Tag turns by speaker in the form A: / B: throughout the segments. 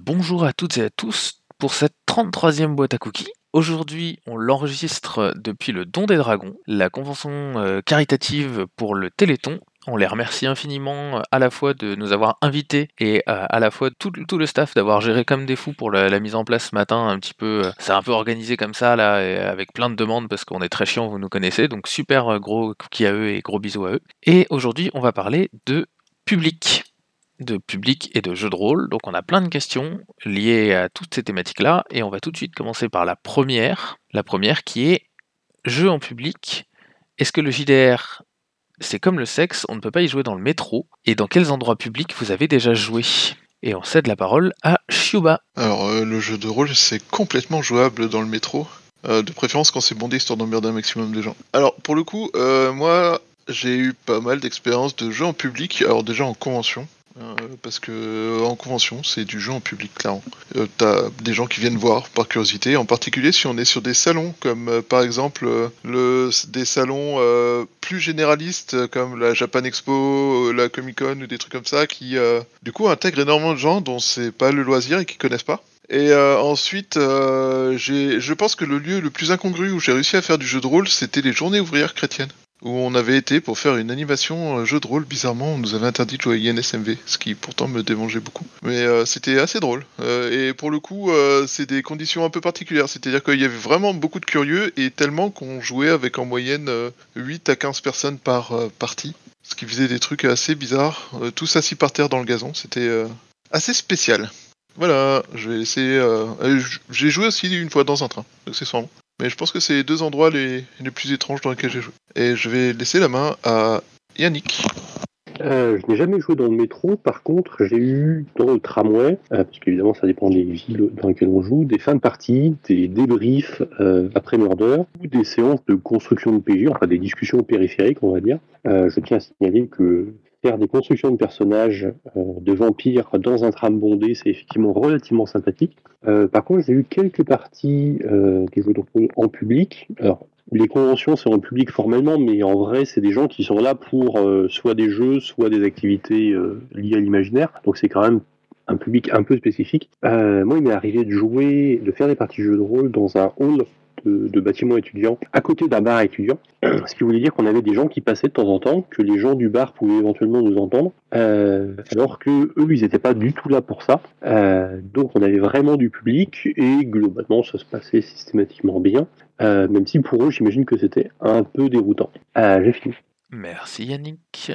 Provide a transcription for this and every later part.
A: bonjour à toutes et à tous pour cette 33e boîte à cookies. Aujourd'hui, on l'enregistre depuis le Don des Dragons, la convention euh, caritative pour le Téléthon. On les remercie infiniment euh, à la fois de nous avoir invités et euh, à la fois tout, le staff d'avoir géré comme des fous pour la, mise en place ce matin un petit peu. C'est un peu organisé comme ça là, avec plein de demandes parce qu'on est très chiant, vous nous connaissez. Donc super gros cookies à eux et gros bisous à eux. Et aujourd'hui, on va parler de public de public et de jeux de rôle. Donc on a plein de questions liées à toutes ces thématiques-là, et on va tout de suite commencer par la première. La première qui est jeu en public. Est-ce que le JDR, c'est comme le sexe, on ne peut pas y jouer dans le métro Et dans quels endroits publics vous avez déjà joué? Et on cède la parole à Shiuba.
B: Alors, euh, le jeu de rôle, c'est complètement jouable dans le métro. Euh, de préférence quand c'est bondé, histoire d'emmerder un maximum de gens. Alors, pour le coup, euh, moi, j'ai eu pas mal d'expériences de jeux en public. Alors, déjà en convention. Euh, parce que euh, en convention, c'est du jeu en public, clairement. Euh, T'as des gens qui viennent voir par curiosité, en particulier si on est sur des salons, comme euh, par exemple le, des salons plus généralistes, comme la Japan Expo, la Comic Con ou des trucs comme ça, qui du coup intègrent énormément de gens dont c'est pas le loisir et qui connaissent pas. Et euh, ensuite, euh, je pense que le lieu le plus incongru où j'ai réussi à faire du jeu de rôle, c'était les Journées ouvrières chrétiennes, où on avait été pour faire une animation euh, jeu de rôle. Bizarrement, on nous avait interdit de jouer à INSMV, ce qui pourtant me démangeait beaucoup. Mais euh, c'était assez drôle. Euh, et pour le coup, c'est des conditions un peu particulières. C'est-à-dire qu'il y avait vraiment beaucoup de curieux et tellement qu'on jouait avec en moyenne euh, 8 à 15 personnes par partie. Ce qui faisait des trucs assez bizarres, tous assis par terre dans le gazon. C'était assez spécial. Voilà, je vais J'ai joué aussi une fois dans un train, accessoirement. Mais je pense que c'est les deux endroits les, les plus étranges dans lesquels j'ai joué. Et je vais laisser la main à Yannick.
C: Euh, je n'ai jamais joué dans le métro, par contre j'ai eu dans le tramway, euh, parce qu'évidemment ça dépend des villes dans lesquelles on joue, des fins de partie, des débriefs euh, après murder, ou des séances de construction de PJ, enfin des discussions périphériques on va dire. Euh, je tiens à signaler que faire des constructions de personnages euh, de vampires dans un tram bondé, c'est effectivement relativement sympathique. Euh, par contre j'ai eu quelques parties euh, de rôle en public. Alors les conventions, c'est en public formellement, mais en vrai, c'est des gens qui sont là pour euh, soit des jeux, soit des activités liées à l'imaginaire. Donc c'est quand même un public un peu spécifique. Moi, il m'est arrivé de jouer, de faire des parties de jeux de rôle dans un hall de, bâtiments étudiants, à côté d'un bar étudiant. Ce qui voulait dire qu'on avait des gens qui passaient de temps en temps, que les gens du bar pouvaient éventuellement nous entendre, euh, alors que eux, ils n'étaient pas du tout là pour ça. Euh, donc on avait vraiment du public et globalement, ça se passait systématiquement bien. Euh, même si pour eux, j'imagine que c'était un peu déroutant. J'ai fini.
A: Merci Yannick.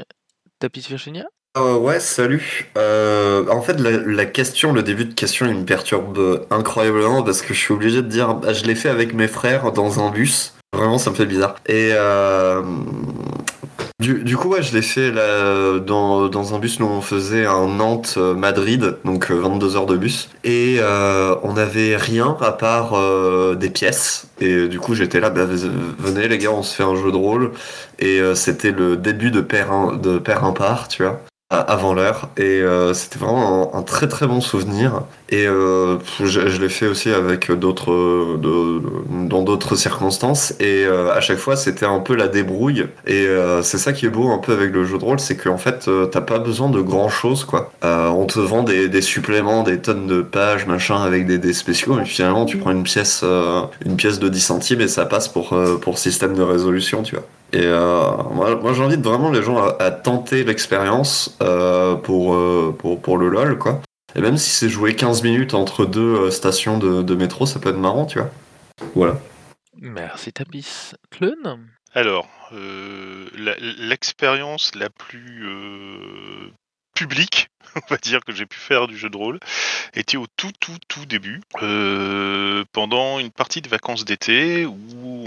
A: Tapis Virginia?
D: Euh, ouais, salut. Euh, en fait, la, la question, le début de question, il me perturbe euh, incroyablement parce que je suis obligé de dire, bah, je l'ai fait avec mes frères dans un bus. Vraiment, ça me fait bizarre. Et euh, du, du coup, ouais, je l'ai fait là, dans, dans un bus. Nous, on faisait un Nantes-Madrid, donc euh, 22 heures de bus. Et euh, on n'avait rien à part euh, des pièces. Et du coup, j'étais là, bah, venez les gars, on se fait un jeu de rôle. Et euh, c'était le début de Père, de Père Impar, tu vois, avant l'heure. Et euh, c'était vraiment un, un très très bon souvenir. Et euh, je, l'ai fait aussi avec d'autres, dans d'autres circonstances. Et euh, à chaque fois, c'était un peu la débrouille. Et euh, c'est ça qui est beau un peu avec le jeu de rôle, c'est qu'en fait, t'as pas besoin de grand chose, quoi. On te vend des, suppléments, des tonnes de pages, machin, avec des, spéciaux. Et finalement, tu prends une pièce, une pièce de 10 centimes et ça passe pour, pour système de résolution, tu vois. Et moi, moi j'invite vraiment les gens à, tenter l'expérience pour, pour, pour le LOL, quoi. Et même si c'est jouer 15 minutes entre deux euh, stations de, de métro, ça peut être marrant, tu vois. Voilà.
A: Merci Tapis. Clone
E: Alors, euh, l'expérience la plus euh, publique, on va dire, que j'ai pu faire du jeu de rôle, était au tout, tout, tout début, euh, pendant une partie de vacances d'été où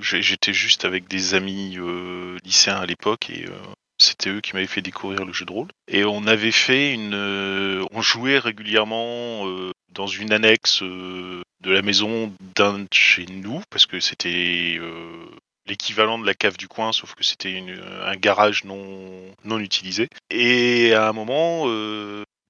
E: j'étais juste avec des amis euh, lycéens à l'époque et euh, c'était eux qui m'avaient fait découvrir le jeu de rôle. Et on avait fait une, euh, on jouait régulièrement euh, dans une annexe euh, de la maison d'un de chez nous parce que c'était l'équivalent de la cave du coin, sauf que c'était un garage non, non utilisé. Et à un moment,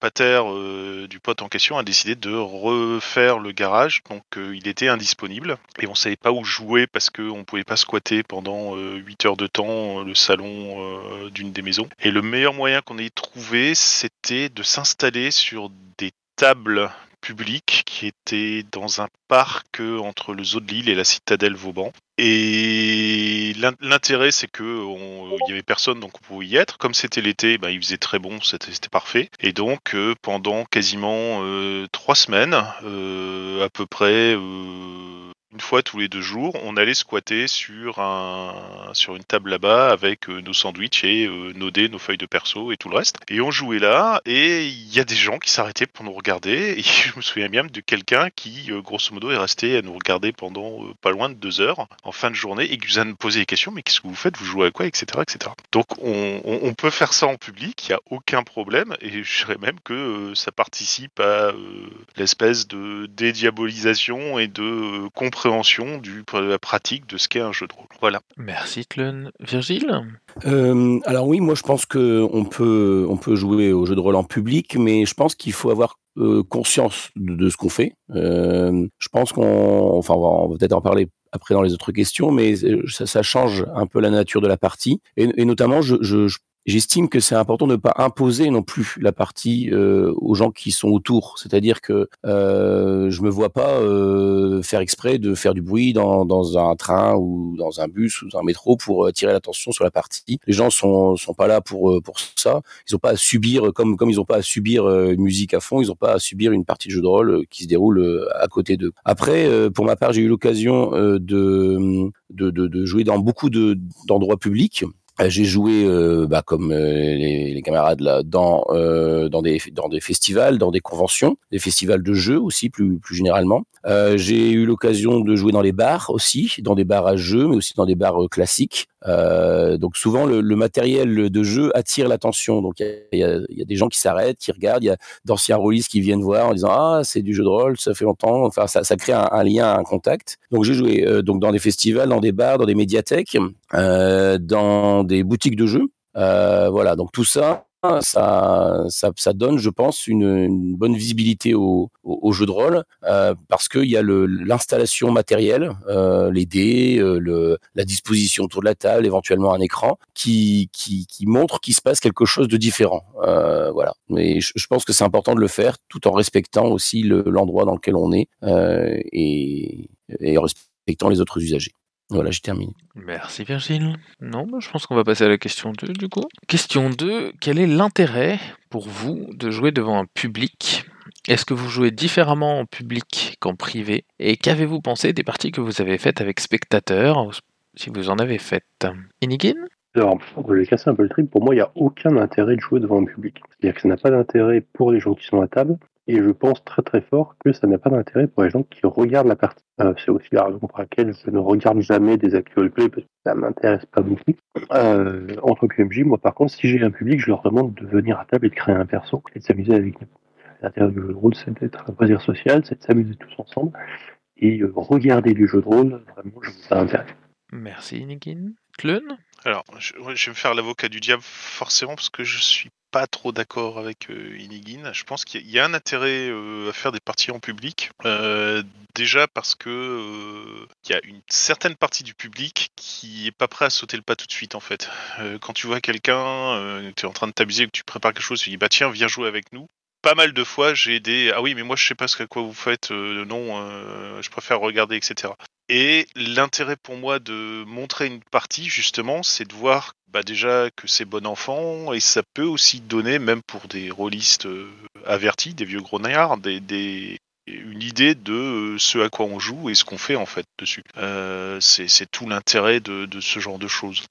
E: Pater euh, du pote en question a décidé de refaire le garage, donc euh, il était indisponible et on savait pas où jouer parce qu'on pouvait pas squatter pendant euh, 8 heures de temps euh, le salon euh, d'une des maisons. Et le meilleur moyen qu'on ait trouvé, c'était de s'installer sur des table publique qui était dans un parc entre le zoo de Lille et la citadelle Vauban. Et l'in- l'intérêt, c'est que on- il y avait personne, donc on pouvait y être. Comme c'était l'été, ben, il faisait très bon, c'était parfait. Et donc, euh, pendant quasiment euh, trois semaines, euh, à peu près euh, une fois tous les deux jours, on allait squatter sur un sur une table là-bas avec euh, nos sandwichs et euh, nos dés, nos feuilles de perso et tout le reste. Et on jouait là, et il y a des gens qui s'arrêtaient pour nous regarder. Et je me souviens bien de quelqu'un qui, euh, grosso modo, est resté à nous regarder pendant pas loin de deux heures en fin de journée et qui nous a posé des questions. Mais qu'est-ce que vous faites? Vous jouez à quoi? Etc. etc. Donc on, on- peut faire ça en public, il n'y a aucun problème. Et je dirais même que ça participe à l'espèce de dédiabolisation et de euh, compréhension du, de la pratique de ce qu'est un jeu de rôle. Voilà.
A: Merci Tlun. Virgile?
F: Euh, alors oui, moi je pense que on peut on peut jouer au jeu de rôle en public, mais je pense qu'il faut avoir euh, conscience de, de ce qu'on fait. Euh, je pense qu'on, enfin, on va, on va peut-être en parler après dans les autres questions, mais ça, ça change un peu la nature de la partie, et, et notamment je, je, je- J'estime que c'est important de ne pas imposer non plus la partie euh, aux gens qui sont autour. C'est-à-dire que euh, je me vois pas euh, faire exprès de faire du bruit dans, dans un train ou dans un bus ou dans un métro pour attirer l'attention sur la partie. Les gens sont sont pas là pour euh, pour ça. Ils ont pas à subir comme comme ils ont pas à subir euh, une musique à fond. Ils ont pas à subir une partie de jeu de rôle euh, qui se déroule euh, à côté d'eux. Après, euh, pour ma part, j'ai eu l'occasion euh, de, de de de jouer dans beaucoup de d'endroits publics. Euh, J'ai joué, euh, bah, comme euh, les, les camarades là, dans euh, dans des dans des festivals, dans des conventions, des festivals de jeux aussi plus plus généralement. Euh, J'ai eu l'occasion de jouer dans les bars aussi, dans des bars à jeux, mais aussi dans des bars euh, classiques. Donc souvent le, le matériel de jeu attire l'attention. Donc il y y, a, y a des gens qui s'arrêtent, qui regardent, il y a d'anciens rôlistes qui viennent voir en disant ah c'est du jeu de rôle, ça fait longtemps. Enfin ça, ça crée un, un lien, un contact. Donc j'ai joué donc dans des festivals, dans des bars, dans des médiathèques, dans des boutiques de jeux. Euh, voilà donc tout ça ça, ça, ça donne, je pense, une, une bonne visibilité au, au, jeu de rôle euh, parce qu'il y a l'installation matérielle, euh, les dés, euh, le, la disposition autour de la table, éventuellement un écran qui, qui, qui montre qu'il se passe quelque chose de différent. Euh, voilà. Mais je, je pense que c'est important de le faire tout en respectant aussi le- l'endroit dans lequel on est euh, et, et en respectant les autres usagers. Voilà, j'ai terminé.
A: Merci Virgile. Non, bah, je pense qu'on va passer à la question 2 du coup. Question 2, quel est l'intérêt pour vous de jouer devant un public? Est-ce que vous jouez différemment en public qu'en privé? Et qu'avez-vous pensé des parties que vous avez faites avec spectateurs, si vous en avez faites? Inigin
C: Alors, je vais casser un peu le trip. Pour moi, il n'y a aucun intérêt de jouer devant un public. C'est-à-dire que ça n'a pas d'intérêt pour les gens qui sont à table. Et je pense très très fort que ça n'a pas d'intérêt pour les gens qui regardent la partie. Euh, c'est aussi la raison pour laquelle je ne regarde jamais des actual play parce que ça m'intéresse pas beaucoup. Euh, en tant que MJ, moi par contre, si j'ai un public, je leur demande de venir à table et de créer un perso et de s'amuser avec nous. L'intérêt du jeu de rôle, c'est d'être un plaisir social, c'est de s'amuser tous ensemble. Et euh, regarder du jeu de rôle, vraiment, je ça intéresse.
A: Merci Inigin. Tlun
E: Alors, je vais me faire l'avocat du diable forcément parce que je suis pas trop d'accord avec euh, Inigin. Je pense qu'il y, a- un intérêt euh, à faire des parties en public. Euh, déjà parce que euh, il y a une certaine partie du public qui est pas prêt à sauter le pas tout de suite en fait. Quand tu vois quelqu'un, tu es en train de t'amuser, que tu prépares quelque chose, tu dis bah tiens viens jouer avec nous. Pas mal de fois j'ai des ah oui mais moi je sais pas ce que quoi vous faites, euh, non euh, je préfère regarder etc. Et l'intérêt pour moi de montrer une partie, justement, c'est de voir bah, déjà que c'est bon enfant, et ça peut aussi donner, même pour des rôlistes euh, avertis, des vieux grognards, des, des- une idée de euh, ce à quoi on joue et ce qu'on fait en fait dessus. Euh, c'est c'est tout l'intérêt de, de ce genre de choses.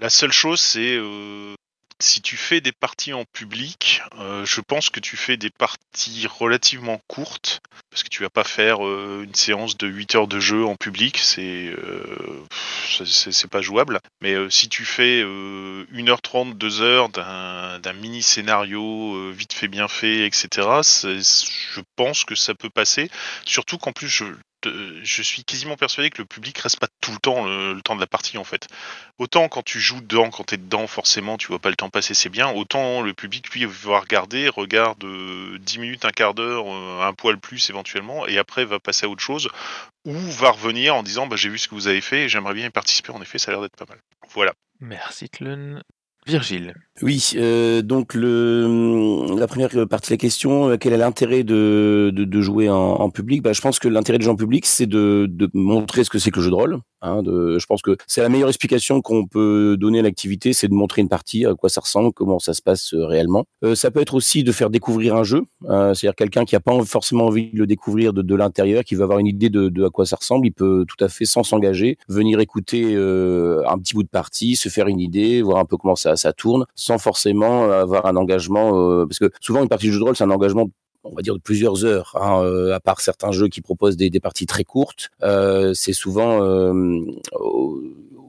E: La seule chose, c'est euh, si tu fais des parties en public, euh, je pense que tu fais des parties relativement courtes parce que tu vas pas faire euh, une séance de 8 heures de jeu en public, c'est euh, pas jouable. Mais si tu fais euh, 1h30, 2h d'un mini scénario vite fait, bien fait, etc., je pense que ça peut passer. Surtout qu'en plus, je, je suis quasiment persuadé que le public reste pas tout le temps le, temps de la partie en fait. Autant quand tu joues dedans, quand t'es dedans, forcément, tu vois pas le temps passer, c'est bien. Autant le public, lui, va regarder, regarde euh, 10 minutes, un quart d'heure, euh, un poil plus éventuellement, et après va passer à autre chose, ou va revenir en disant bah, j'ai vu ce que vous avez fait j'aimerais bien y participer. En effet, ça a l'air d'être pas mal. Voilà.
A: Merci Tlun. Virgile
F: Oui, euh, donc le, la première partie de la question, euh, quel est l'intérêt de, de, de, jouer en, en public? Bah, Je pense que l'intérêt de jouer en public, c'est de, de montrer ce que c'est que le jeu de rôle. Hein, je pense que c'est la meilleure explication qu'on peut donner à l'activité, c'est de montrer une partie, à quoi ça ressemble, comment ça se passe euh, réellement. Euh, ça peut être aussi de faire découvrir un jeu, euh, c'est-à-dire quelqu'un qui n'a pas forcément envie de le découvrir de, l'intérieur, qui veut avoir une idée de, à quoi ça ressemble, il peut tout à fait, sans s'engager, venir écouter euh, un petit bout de partie, se faire une idée, voir un peu comment ça, ça tourne sans forcément avoir un engagement, parce que souvent une partie de jeu de rôle, c'est un engagement on va dire de plusieurs heures, hein, euh, à part certains jeux qui proposent des, des parties très courtes, euh, c'est souvent euh, au,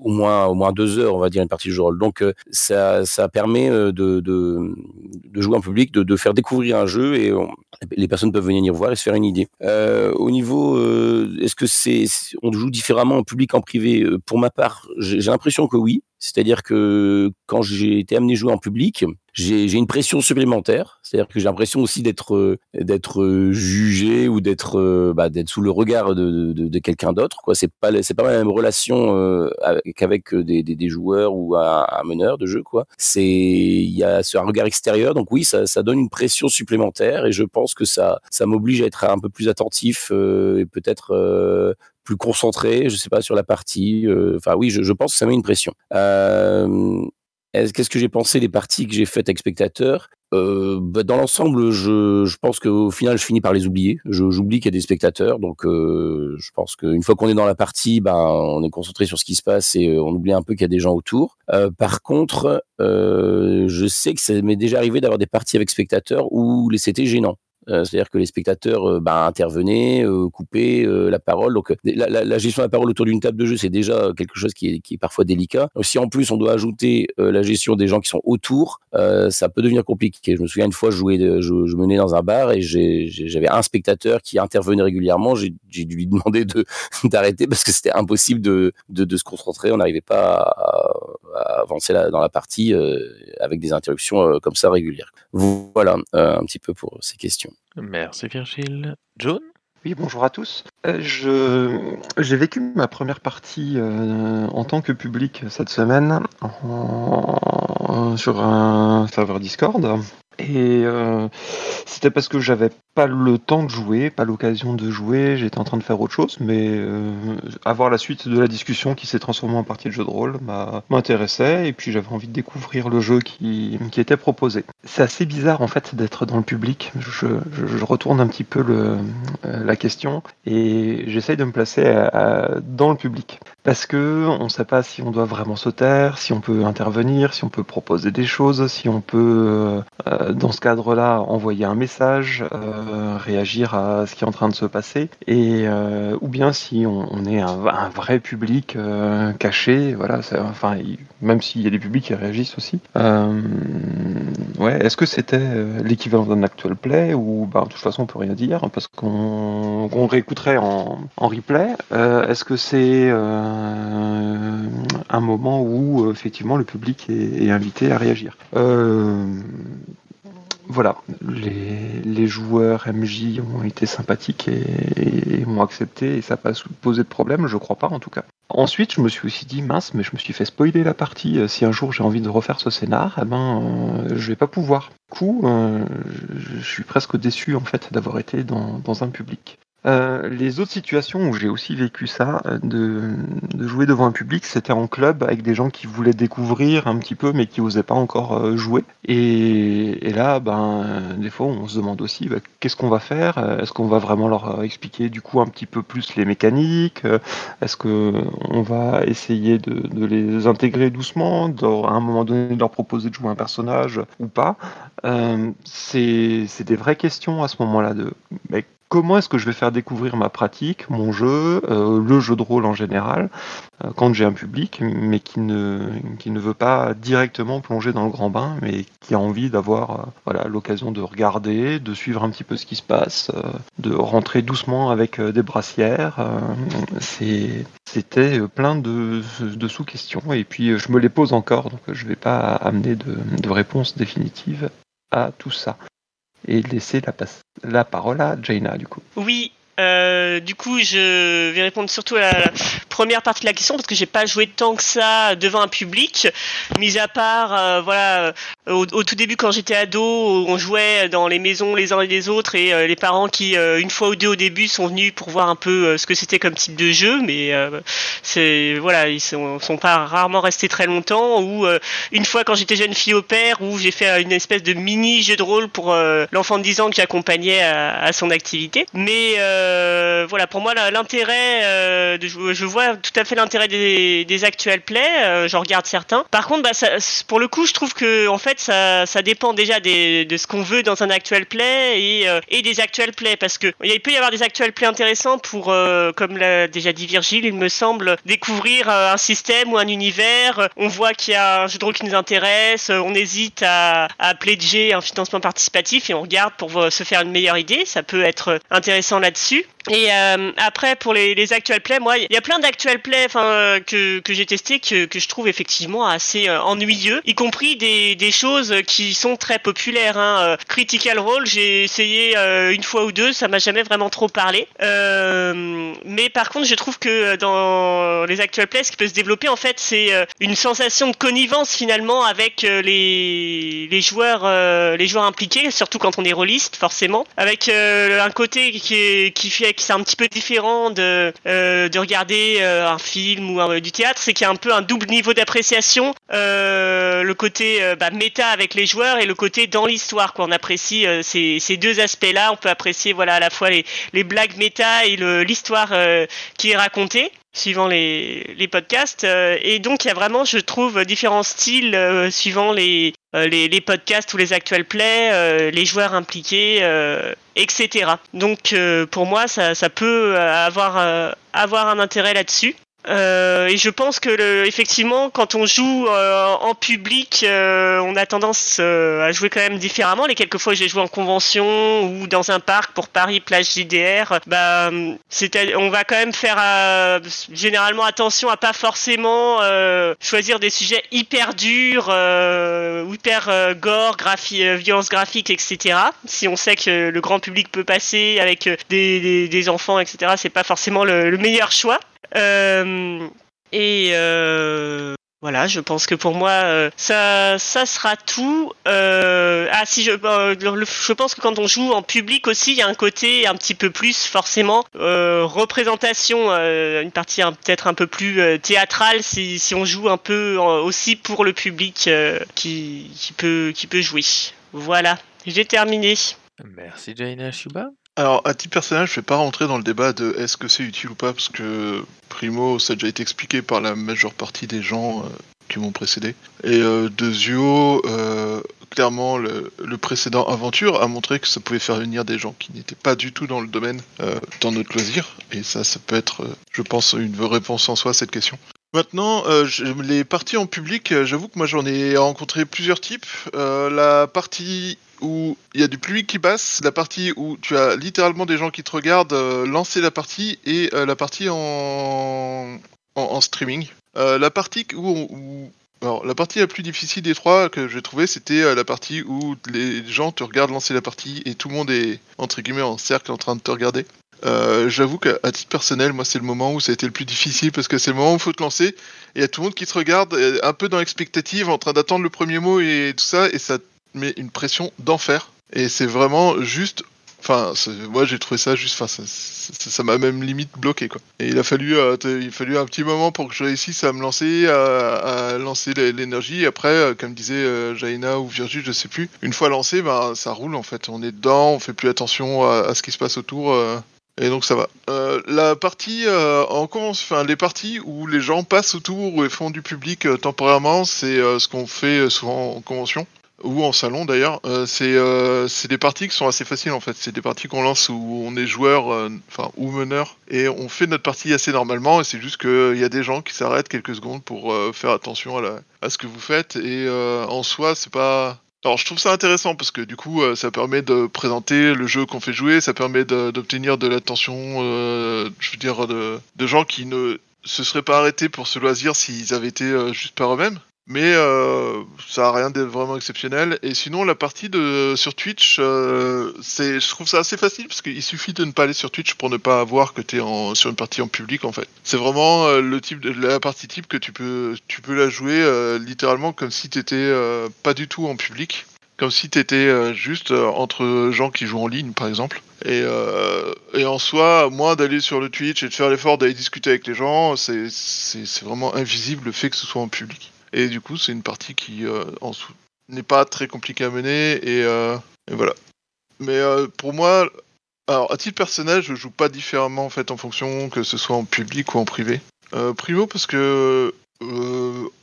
F: au, moins au moins deux heures, on va dire une partie de jeu rôle. Donc euh, ça, ça permet de, de, de, jouer en public, de, de faire découvrir un jeu et les personnes peuvent venir voir et se faire une idée. au niveau, est-ce que c'est on joue différemment en public en privé? Pour ma part, j'ai l'impression que oui. C'est-à-dire que quand j'ai été amené jouer en public, j'ai une pression supplémentaire. C'est-à-dire que j'ai l'impression aussi d'être euh, d'être jugé ou d'être euh, bah, d'être sous le regard de, de, quelqu'un d'autre. Quoi, c'est pas c'est pas la même relation euh, qu'avec des, des, joueurs ou un, meneur de jeu. C'est il y a un regard extérieur. Donc oui, ça, ça donne une pression supplémentaire et je pense que ça ça m'oblige à être un peu plus attentif et peut-être plus concentré, je sais pas, sur la partie. Enfin, oui, je, pense que ça met une pression. Euh, Qu'est-ce que j'ai pensé des parties que j'ai faites avec spectateurs euh, bah, Dans l'ensemble, je, je, pense qu'au final, je finis par les oublier. J'oublie qu'il y a des spectateurs, donc euh, je pense qu'une fois qu'on est dans la partie, ben, on est concentré sur ce qui se passe et on oublie un peu qu'il y a des gens autour. Euh, par contre, je sais que ça m'est déjà arrivé d'avoir des parties avec spectateurs où c'était gênant. Euh, c'est-à-dire que les spectateurs euh, bah, intervenaient, euh, coupaient la parole. Donc la, la, la, gestion de la parole autour d'une table de jeu, c'est déjà quelque chose qui est, qui est, parfois délicat. Si en plus on doit ajouter la gestion des gens qui sont autour, ça peut devenir compliqué. Je me souviens une fois, je, jouais, je, je menais dans un bar et j'avais un spectateur qui intervenait régulièrement. J'ai dû lui demander de d'arrêter parce que c'était impossible de, de, de, se concentrer. On n'arrivait pas à, à avancer la, dans la partie avec des interruptions comme ça régulières. Voilà un petit peu pour ces questions.
A: Merci Virgile. John
G: oui, bonjour à tous. Euh, J'ai vécu ma première partie euh, en tant que public cette semaine sur un serveur Discord. Et euh, c'était parce que j'avais pas le temps de jouer, pas l'occasion de jouer, j'étais en train de faire autre chose, mais euh, avoir la suite de la discussion qui s'est transformée en partie de jeu de rôle m'intéressait, et puis j'avais envie de découvrir le jeu qui, était proposé. C'est assez bizarre en fait d'être dans le public, je, retourne un petit peu euh, la question, et j'essaye de me placer dans le public. Parce que on ne sait pas si on doit vraiment se taire, si on peut intervenir, si on peut proposer des choses, si on peut euh, dans ce cadre-là, envoyer un message, euh, réagir à ce qui est en train de se passer, et euh, ou bien si on, est un, vrai public euh, caché, voilà, enfin, même s'il y a des publics qui réagissent aussi. Euh, ouais, est-ce que c'était l'équivalent d'un actual play ou bah, de toute façon on peut rien dire parce qu'on qu réécouterait en replay. est-ce que c'est un moment où effectivement le public est, invité à réagir voilà, les, joueurs MJ ont été sympathiques et, m'ont accepté et ça n'a pas posé de problème, je crois pas en tout cas. Ensuite, je me suis aussi dit, mince, mais je me suis fait spoiler la partie. Si un jour j'ai envie de refaire ce scénar, eh ben, euh, je vais pas pouvoir. Du coup, euh, je, suis presque déçu en fait d'avoir été dans un public. Euh, les autres situations où j'ai aussi vécu ça, euh, de, jouer devant un public, c'était en club avec des gens qui voulaient découvrir un petit peu mais qui n'osaient pas encore euh, jouer. Et, là, ben, des fois, on se demande aussi bah, qu'est-ce qu'on va faire? Est-ce qu'on va vraiment leur expliquer du coup un petit peu plus les mécaniques? Est-ce qu'on va essayer de, les intégrer doucement, à un moment donné de leur proposer de jouer un personnage ou pas? C'est des vraies questions à ce moment-là de mais comment est-ce que je vais faire découvrir ma pratique, mon jeu, euh, le jeu de rôle en général, euh, quand j'ai un public, mais qui ne, qui ne veut pas directement plonger dans le grand bain, mais qui a envie d'avoir euh, l'occasion de regarder, de suivre un petit peu ce qui se passe, de rentrer doucement avec des brassières. C'était plein de, sous-questions, et puis je me les pose encore, donc je ne vais pas amener de réponse définitive à tout ça et laisser la, la parole à Jaina du coup.
H: Oui, euh, du coup, je vais répondre surtout à la première partie de la question parce que j'ai pas joué tant que ça devant un public, mis à part euh, voilà au, au, tout début quand j'étais ado, on jouait dans les maisons les uns et les autres et euh, les parents qui euh, une fois ou deux au début sont venus pour voir un peu ce que c'était comme type de jeu, mais c'est voilà ils sont, sont pas rarement restés très longtemps. Ou une fois quand j'étais jeune fille au père, où j'ai fait une espèce de mini jeu de rôle pour l'enfant de 10 ans que j'accompagnais à, à, son activité. Mais voilà pour moi l'intérêt de je vois tout à fait l'intérêt des, des actuels plays. J'en regarde certains. Par contre, bah, pour le coup, je trouve que en fait, ça, dépend déjà de ce qu'on veut dans un actual play et, euh, des actual plays parce que il peut y avoir des actual plays intéressants pour, euh, comme l'a déjà dit Virgile, il me semble, découvrir euh, un système ou un univers. On voit qu'il y a un jeu de rôle qui nous intéresse, on hésite à, à pledger un financement participatif et on regarde pour se faire une meilleure idée. Ça peut être intéressant là-dessus. Et euh, après, pour les, les actual plays, moi, il y a plein d'actual plays enfin, que, que j'ai testé que, que je trouve effectivement assez euh, ennuyeux, y compris des, des choses qui sont très populaires. Hein. Euh, Critical Role, j'ai essayé euh, une fois ou deux, ça m'a jamais vraiment trop parlé. mais par contre, je trouve que dans les actual plays, ce qui peut se développer, en fait, c'est une sensation de connivence finalement avec les, les joueurs, les joueurs impliqués, surtout quand on est rôliste, forcément, avec un côté qui, qui fait c'est un petit peu différent de, euh, de regarder euh, un film ou un, du théâtre, c'est qu'il y a un peu un double niveau d'appréciation, euh, le côté bah, méta avec les joueurs et le côté dans l'histoire. Quoi. On apprécie ces, ces deux aspects-là. On peut apprécier voilà à la fois les, les blagues méta et l'histoire qui est racontée suivant les, les podcasts. et donc, il y a vraiment, je trouve, différents styles suivant les, les, les, podcasts ou les actuels plays, les joueurs impliqués, etc. Donc euh, pour moi, ça, ça peut euh, avoir, euh, avoir un intérêt là-dessus. Euh, et je pense que le, effectivement, quand on joue euh, en public, euh, on a tendance à jouer quand même différemment. Les quelques fois j'ai joué en convention ou dans un parc pour Paris plage JDR, bah, on va quand même faire généralement attention à pas forcément choisir des sujets hyper durs, hyper gore, graphi violence graphique, etc. Si on sait que le grand public peut passer avec des, des, des enfants, etc. C'est pas forcément le, le meilleur choix. Euh, et euh, voilà, je pense que pour moi, euh, ça, ça sera tout. Ah, si je, je pense que quand on joue en public aussi, il y a un côté un petit peu plus forcément représentation, une partie peut-être un peu plus théâtrale si, si on joue un peu aussi pour le public qui, qui peut qui peut jouer. Voilà, j'ai terminé.
A: Merci Jaina Shuba.
B: Alors, à titre personnel, je vais pas rentrer dans le débat de est-ce que c'est utile ou pas, parce que primo, ça a déjà été expliqué par la majeure partie des gens euh, qui m'ont précédé. Et euh, euh, clairement, le, le, précédent aventure a montré que ça pouvait faire venir des gens qui n'étaient pas du tout dans le domaine, euh, dans notre loisir. Et ça, ça peut être, je pense, une réponse en soi à cette question. Maintenant, euh, les parties en public, j'avoue que moi j'en ai rencontré plusieurs types. la partie où il y a du public qui passe, la partie où tu as littéralement des gens qui te regardent euh, lancer la partie et euh, la partie en, en, streaming. Euh, la partie où, alors la partie la plus difficile des trois que j'ai trouvé, c'était euh, la partie où les gens te regardent lancer la partie et tout le monde est entre guillemets en cercle en train de te regarder. Euh, J'avoue qu'à titre personnel, moi, c'est le moment où ça a été le plus difficile parce que c'est le moment où il faut te lancer et il y a tout le monde qui te regarde un peu dans l'expectative, en train d'attendre le premier mot et tout ça, et ça mais une pression d'enfer. Et c'est vraiment juste. Enfin, moi j'ai trouvé ça juste. Enfin, ça m'a même limite bloqué quoi. Et il a fallu, euh, il a fallu un petit moment pour que je réussisse à me lancer, à, lancer l'énergie. Après, euh, comme disait euh, Jaina ou Virgile, je sais plus. Une fois lancé, ben ça roule en fait. On est dedans, on fait plus attention à, ce qui se passe autour. Euh, et donc ça va. Euh, la partie euh, en enfin les parties où les gens passent autour et font du public euh, temporairement, c'est euh, ce qu'on fait souvent en convention ou en salon d'ailleurs, c'est des parties qui sont assez faciles en fait. C'est des parties qu'on lance où on est joueur, enfin ou meneur, et on fait notre partie assez normalement. Et c'est juste qu'il y a des gens qui s'arrêtent quelques secondes pour faire attention à, la, à, ce que vous faites. Et en soi, c'est pas. Alors je trouve ça intéressant parce que du coup, euh, ça permet de présenter le jeu qu'on fait jouer, ça permet d'obtenir de, l'attention, je veux dire, de, de gens qui ne se seraient pas arrêtés pour ce loisir s'ils avaient été juste par eux-mêmes. Mais euh, ça a rien de vraiment exceptionnel. Et sinon, la partie de sur Twitch, euh, je trouve ça assez facile parce qu'il suffit de ne pas aller sur Twitch pour ne pas voir que t'es en sur une partie en public en fait. C'est vraiment euh, le type de la partie type que tu peux tu peux la jouer littéralement comme si t'étais euh, pas du tout en public, comme si t'étais euh, juste entre gens qui jouent en ligne par exemple. Et, et en soi, moi d'aller sur le Twitch et de faire l'effort d'aller discuter avec les gens, c'est c'est c'est vraiment invisible le fait que ce soit en public. Et du coup, c'est une partie qui euh, n'est pas très compliquée à mener et, euh, voilà. Mais euh, pour moi, alors à titre personnel, je joue pas différemment en fait en fonction que ce soit en public ou en privé. Primo parce que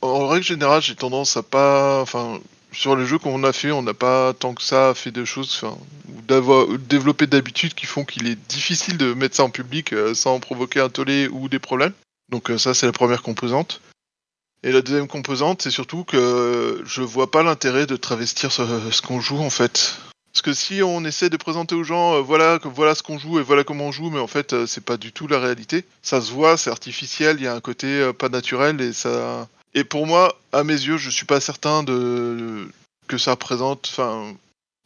B: en règle générale, j'ai tendance à pas, enfin sur les jeux qu'on a fait, on n'a pas tant que ça fait de choses, ou développer d'habitudes qui font qu'il est difficile de mettre ça en public sans provoquer un tollé ou des problèmes. Donc ça, c'est la première composante. Et la deuxième composante, c'est surtout que je vois pas l'intérêt de travestir ce, qu'on joue en fait. Parce que si on essaie de présenter aux gens, euh, voilà, voilà ce qu'on joue et voilà comment on joue, mais en fait, euh, c'est pas du tout la réalité. Ça se voit, c'est artificiel, il y a un côté euh, pas naturel et ça. Et pour moi, à mes yeux, je suis pas certain de que ça présente. Enfin,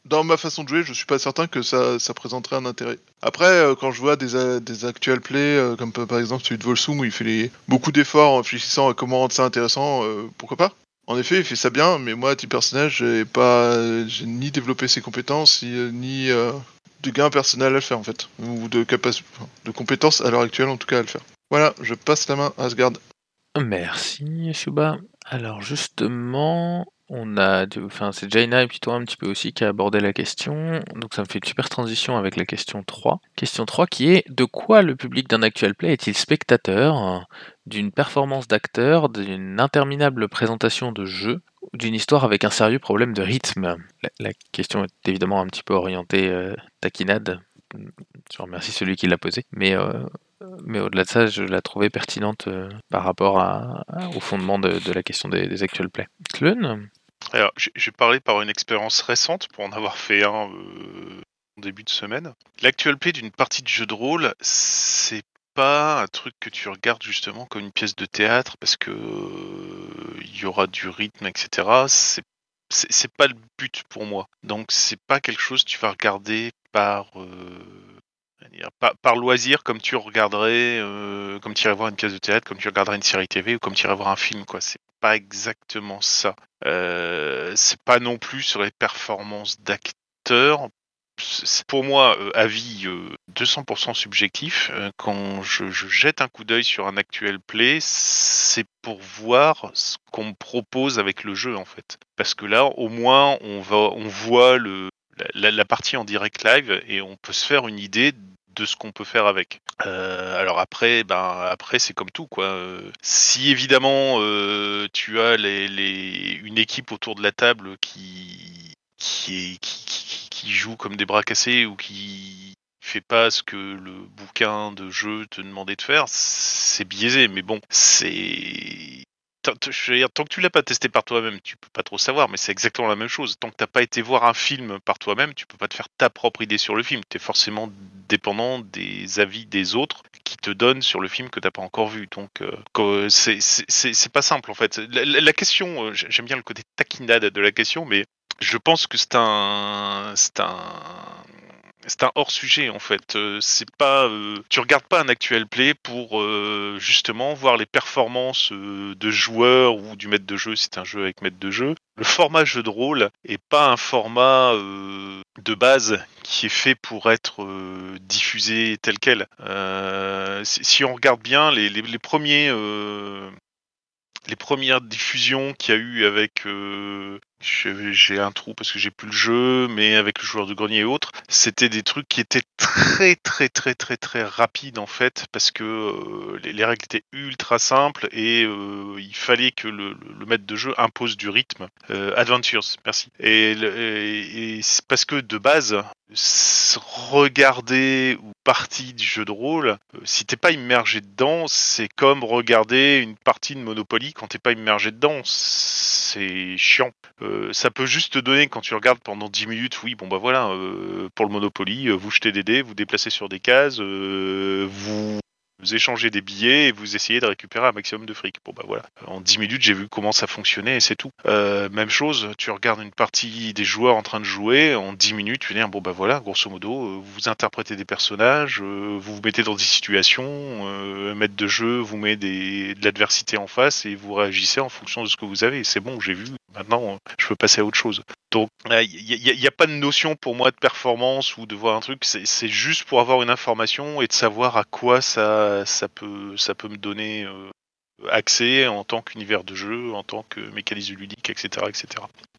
B: dans ma façon de jouer, je suis pas certain que ça, ça présenterait un intérêt. Après, euh, quand je vois des, euh, des actual plays, euh, comme par exemple celui de Volsung, où il fait beaucoup d'efforts en réfléchissant à comment rendre ça intéressant, pourquoi pas? En effet, il fait ça bien, mais moi, à titre personnel, j'ai pas, j'ai ni développé ses compétences, ni, de gain personnel à le faire, en fait. Ou de, de compétences à l'heure actuelle, en tout cas, à le faire. Voilà, je passe la main à Asgard.
A: Merci, Shuba. Alors justement, on a, enfin c'est Jaina et puis toi un petit peu aussi qui a abordé la question, donc ça me fait une super transition avec la question 3. Question 3 qui est de quoi le public d'un actual play est-il spectateur? D'une performance d'acteur, d'une interminable présentation de jeu, d'une histoire avec un sérieux problème de rythme? La, question est évidemment un petit peu orientée euh, taquinade. Je remercie celui qui l'a posée, mais euh, mais au-delà de ça, je la trouvais pertinente euh, par rapport au fondement de, la question des, actual plays. Klun
E: Alors, j'ai parlé par une expérience récente pour en avoir fait un euh, en début de semaine. L'actual play d'une partie de jeu de rôle, c'est pas un truc que tu regardes justement comme une pièce de théâtre parce que euh, il y aura du rythme, etc. C'est c'est pas le but pour moi. Donc c'est pas quelque chose que tu vas regarder par euh, comment dire, par, loisir comme tu regarderais euh, comme tu irais voir une pièce de théâtre, comme tu regarderais une série TV ou comme tu irais voir un film quoi. C'est pas exactement ça. Euh, c'est pas non plus sur les performances d'acteurs. Pour moi euh, avis euh, 200% subjectif. quand je, je jette un coup d'œil sur un actuel play, c'est pour voir ce qu'on me propose avec le jeu en fait. Parce que là, au moins, on va, on voit le la- la partie en direct live et on peut se faire une idée de ce qu'on peut faire avec. Euh, alors après, ben après c'est comme tout quoi. Si évidemment euh, tu as les, les- une équipe autour de la table qui qui, est, qui, joue comme des bras cassés ou qui fait pas ce que le bouquin de jeu te demandait de faire, c'est biaisé. Mais bon, c'est je veux dire, tant que tu l'as pas testé par toi-même, tu peux pas trop savoir, mais c'est exactement la même chose. Tant que t'as pas été voir un film par toi-même, tu peux pas te faire ta propre idée sur le film. Tu es forcément dépendant des avis des autres qui te donnent sur le film que t'as pas encore vu. Donc euh, c'est pas simple en fait. La question, euh, j'aime bien le côté taquinade de la question, mais je pense que c'est un c'est un c'est un hors sujet en fait. Euh, c'est pas, euh, tu regardes pas un actuel play pour euh, justement voir les performances euh, de joueurs ou du maître de jeu. si C'est un jeu avec maître de jeu. Le format jeu de rôle est pas un format euh, de base qui est fait pour être euh, diffusé tel quel. Si, on regarde bien les, les, premiers les premières diffusions qu'il y a eu avec euh, j'ai un trou parce que j'ai plus le jeu mais avec le joueur de grenier et autres c'était des trucs qui étaient très très très très très rapides en fait parce que euh, les, les règles étaient ultra simples et euh, il fallait que le, le- maître de jeu impose du rythme Euh, Adventures. Merci. Et, et- et parce que de base regarder ou partie du jeu de rôle, euh, si t'es pas immergé dedans, c'est comme regarder une partie de Monopoly quand t'es pas immergé dedans. C'est chiant. Euh, ça peut juste te donner, quand tu regardes pendant 10 minutes, oui, bon bah voilà, euh, pour le Monopoly, vous jetez des dés, vous déplacez sur des cases, vous vous échangez des billets et vous essayez de récupérer un maximum de fric. Bon bah voilà, en 10 minutes j'ai vu comment ça fonctionnait et c'est tout. Euh, même chose, tu regardes une partie des joueurs en train de jouer, en 10 minutes tu dis bon bah voilà, grosso modo, euh, vous interprétez des personnages, euh, vous vous mettez dans des situations, euh, maître de jeu vous met de l'adversité en face et vous réagissez en fonction de ce que vous avez. C'est bon, j'ai vu, maintenant je peux passer à autre chose. Donc il n'y a, pas de notion pour moi de performance ou de voir un truc, c'est juste pour avoir une information et de savoir à quoi ça, ça, peut, ça peut me donner euh, accès en tant qu'univers de jeu, en tant que mécanisme ludique, etc. etc.